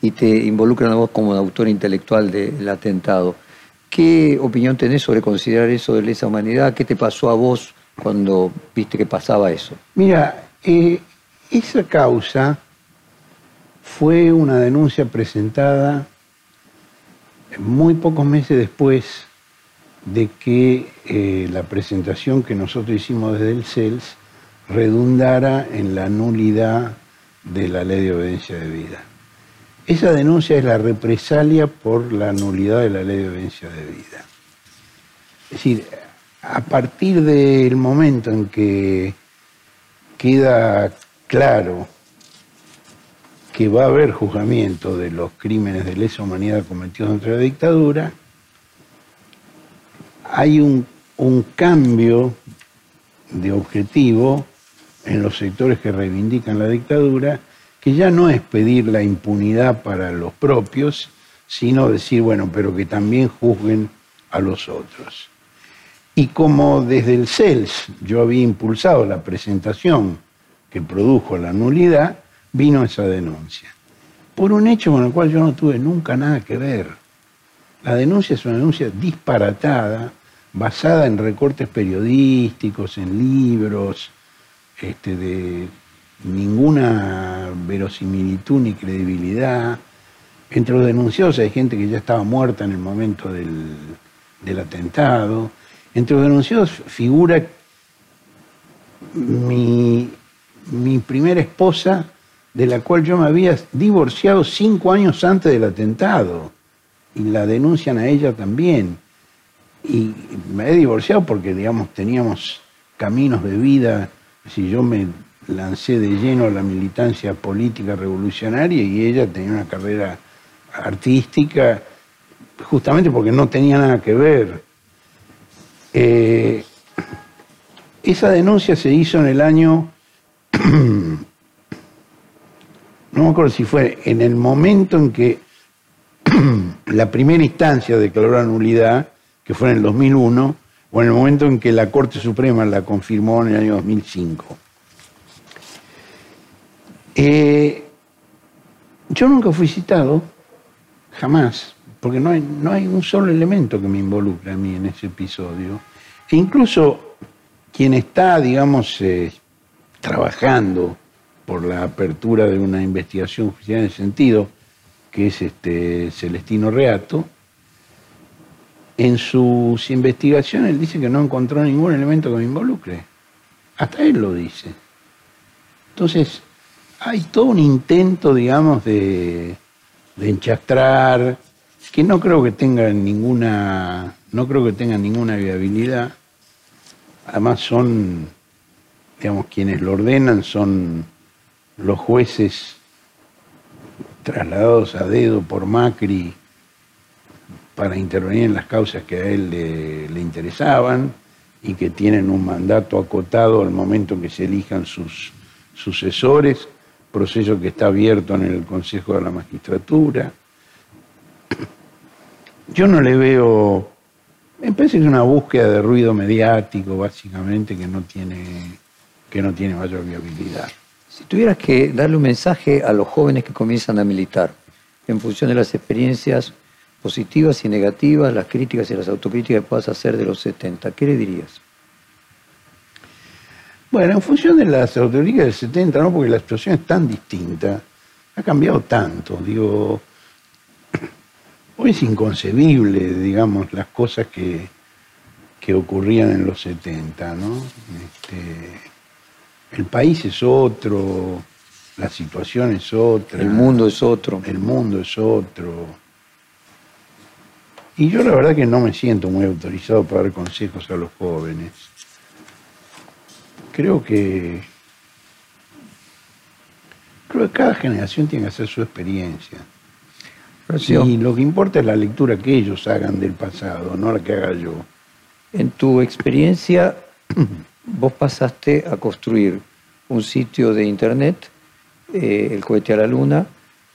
Y te involucran a vos como autor intelectual del atentado. ¿Qué opinión tenés sobre considerar eso de lesa humanidad? ¿Qué te pasó a vos cuando viste que pasaba eso? Mira, eh, esa causa fue una denuncia presentada muy pocos meses después de que eh, la presentación que nosotros hicimos desde el CELS redundara en la nulidad de la ley de obediencia de vida. Esa denuncia es la represalia por la nulidad de la ley de obediencia de vida. Es decir, a partir del momento en que queda claro que va a haber juzgamiento de los crímenes de lesa humanidad cometidos entre la dictadura, hay un, un cambio de objetivo en los sectores que reivindican la dictadura, que ya no es pedir la impunidad para los propios, sino decir, bueno, pero que también juzguen a los otros. Y como desde el CELS yo había impulsado la presentación que produjo la nulidad, vino esa denuncia. Por un hecho con el cual yo no tuve nunca nada que ver. La denuncia es una denuncia disparatada, basada en recortes periodísticos, en libros, este, de ninguna verosimilitud ni credibilidad. Entre los denunciados hay gente que ya estaba muerta en el momento del, atentado. Entre los denunciados figura mi, mi primera esposa, de la cual yo me había divorciado cinco años antes del atentado. Y la denuncian a ella también. Y me he divorciado porque, digamos, teníamos caminos de vida si yo me lancé de lleno a la militancia política revolucionaria y ella tenía una carrera artística justamente porque no tenía nada que ver. Eh, esa denuncia se hizo en el año, no me acuerdo si fue en el momento en que la primera instancia declaró la nulidad, que fue en el 2001, o en el momento en que la Corte Suprema la confirmó en el año 2005. Eh, yo nunca fui citado, jamás, porque no hay, un solo elemento que me involucre a mí en ese episodio. E incluso quien está, digamos, eh, trabajando por la apertura de una investigación judicial en ese sentido, que es este Celestino Reato, en sus investigaciones él dice que no encontró ningún elemento que me involucre. Hasta él lo dice. Entonces, hay todo un intento, digamos, de, de enchastrar, que no creo que tenga ninguna, no creo que tenga ninguna viabilidad. Además son, digamos, quienes lo ordenan son los jueces trasladados a dedo por Macri para intervenir en las causas que a él le, interesaban y que tienen un mandato acotado al momento en que se elijan sus sucesores, proceso que está abierto en el Consejo de la Magistratura. Yo no le veo, me parece que es una búsqueda de ruido mediático, básicamente, que no tiene, que no tiene mayor viabilidad. Si tuvieras que darle un mensaje a los jóvenes que comienzan a militar, en función de las experiencias positivas y negativas, las críticas y las autocríticas que puedas hacer de los 70. ¿Qué le dirías? Bueno, en función de las autocríticas del 70, ¿no? porque la situación es tan distinta, ha cambiado tanto. Digo, Hoy es inconcebible, digamos, las cosas que, que ocurrían en los 70, ¿no? Este, el país es otro, la situación es otra. El mundo es otro. El mundo es otro. Y yo la verdad que no me siento muy autorizado para dar consejos a los jóvenes. Creo que creo que cada generación tiene que hacer su experiencia. Y lo que importa es la lectura que ellos hagan del pasado, no la que haga yo. En tu experiencia, vos pasaste a construir un sitio de internet, eh, el cohete a la luna,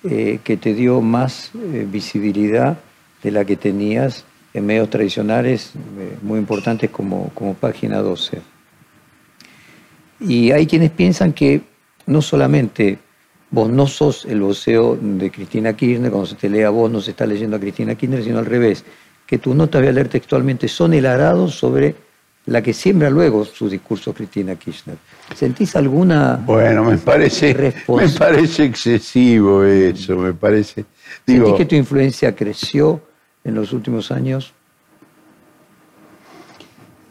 eh, que te dio más eh, visibilidad de la que tenías en medios tradicionales muy importantes como, como Página 12. Y hay quienes piensan que no solamente vos no sos el voceo de Cristina Kirchner, cuando se te lea vos no se está leyendo a Cristina Kirchner, sino al revés, que tus notas, voy a leer textualmente, son el arado sobre la que siembra luego su discurso Cristina Kirchner. ¿Sentís alguna Bueno, me parece, me parece excesivo eso, me parece... ¿Sentís que tu influencia creció en los últimos años?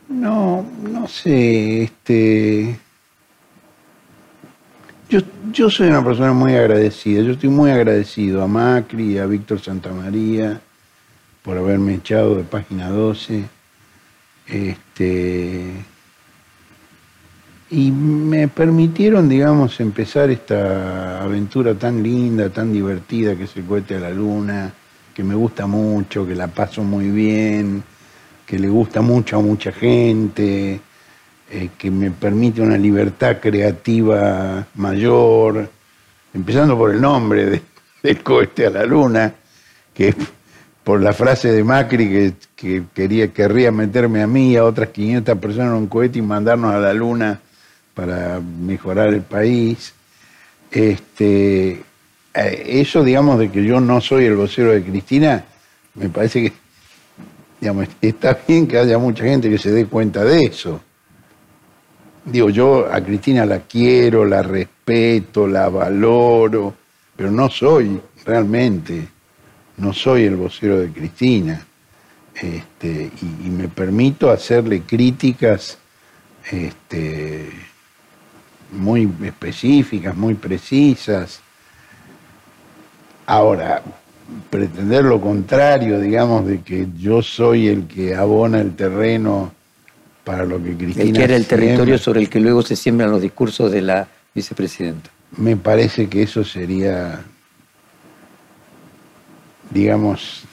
No, no sé, este yo, soy una persona muy agradecida. Yo estoy muy agradecido a Macri y a Víctor Santamaría por haberme echado de página 12. Este, y me permitieron, digamos, empezar esta aventura tan linda, tan divertida que es el cohete a la luna, que me gusta mucho, que la paso muy bien, que le gusta mucho a mucha gente eh, que me permite una libertad creativa mayor, empezando por el nombre del cohete a la luna, que por la frase de Macri que, quería, querría meterme a mí y a otras 500 personas en un cohete y mandarnos a la luna para mejorar el país. Este, eh, eso, digamos, de que yo no soy el vocero de Cristina, me parece que digamos, está bien que haya mucha gente que se dé cuenta de eso. Digo, yo a Cristina la quiero, la respeto, la valoro, pero no soy realmente, no soy el vocero de Cristina. Este, y, me permito hacerle críticas este, muy específicas, muy precisas. Ahora, pretender lo contrario, digamos, de que yo soy el que abona el terreno para lo que Cristina. El que era el territorio sobre el que luego se siembran los discursos de la vicepresidenta. Me parece que eso sería, digamos,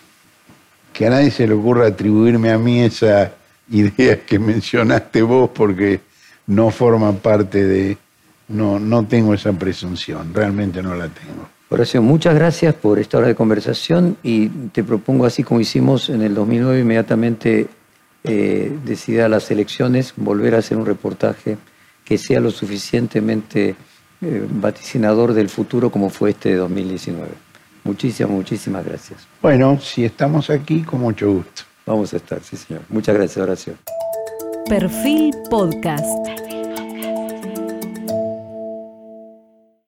que a nadie se le ocurra atribuirme a mí esa idea que mencionaste vos porque no forma parte de, no, no tengo esa presunción, realmente no la tengo. Horacio, muchas gracias por esta hora de conversación y te propongo, así como hicimos en el 2009, inmediatamente eh, decida las elecciones, volver a hacer un reportaje que sea lo suficientemente eh, vaticinador del futuro como fue este de 2019. Muchísimas, muchísimas gracias. Bueno, si estamos aquí, con mucho gusto. Vamos a estar, sí, señor. Muchas gracias, Horacio. Perfil Podcast.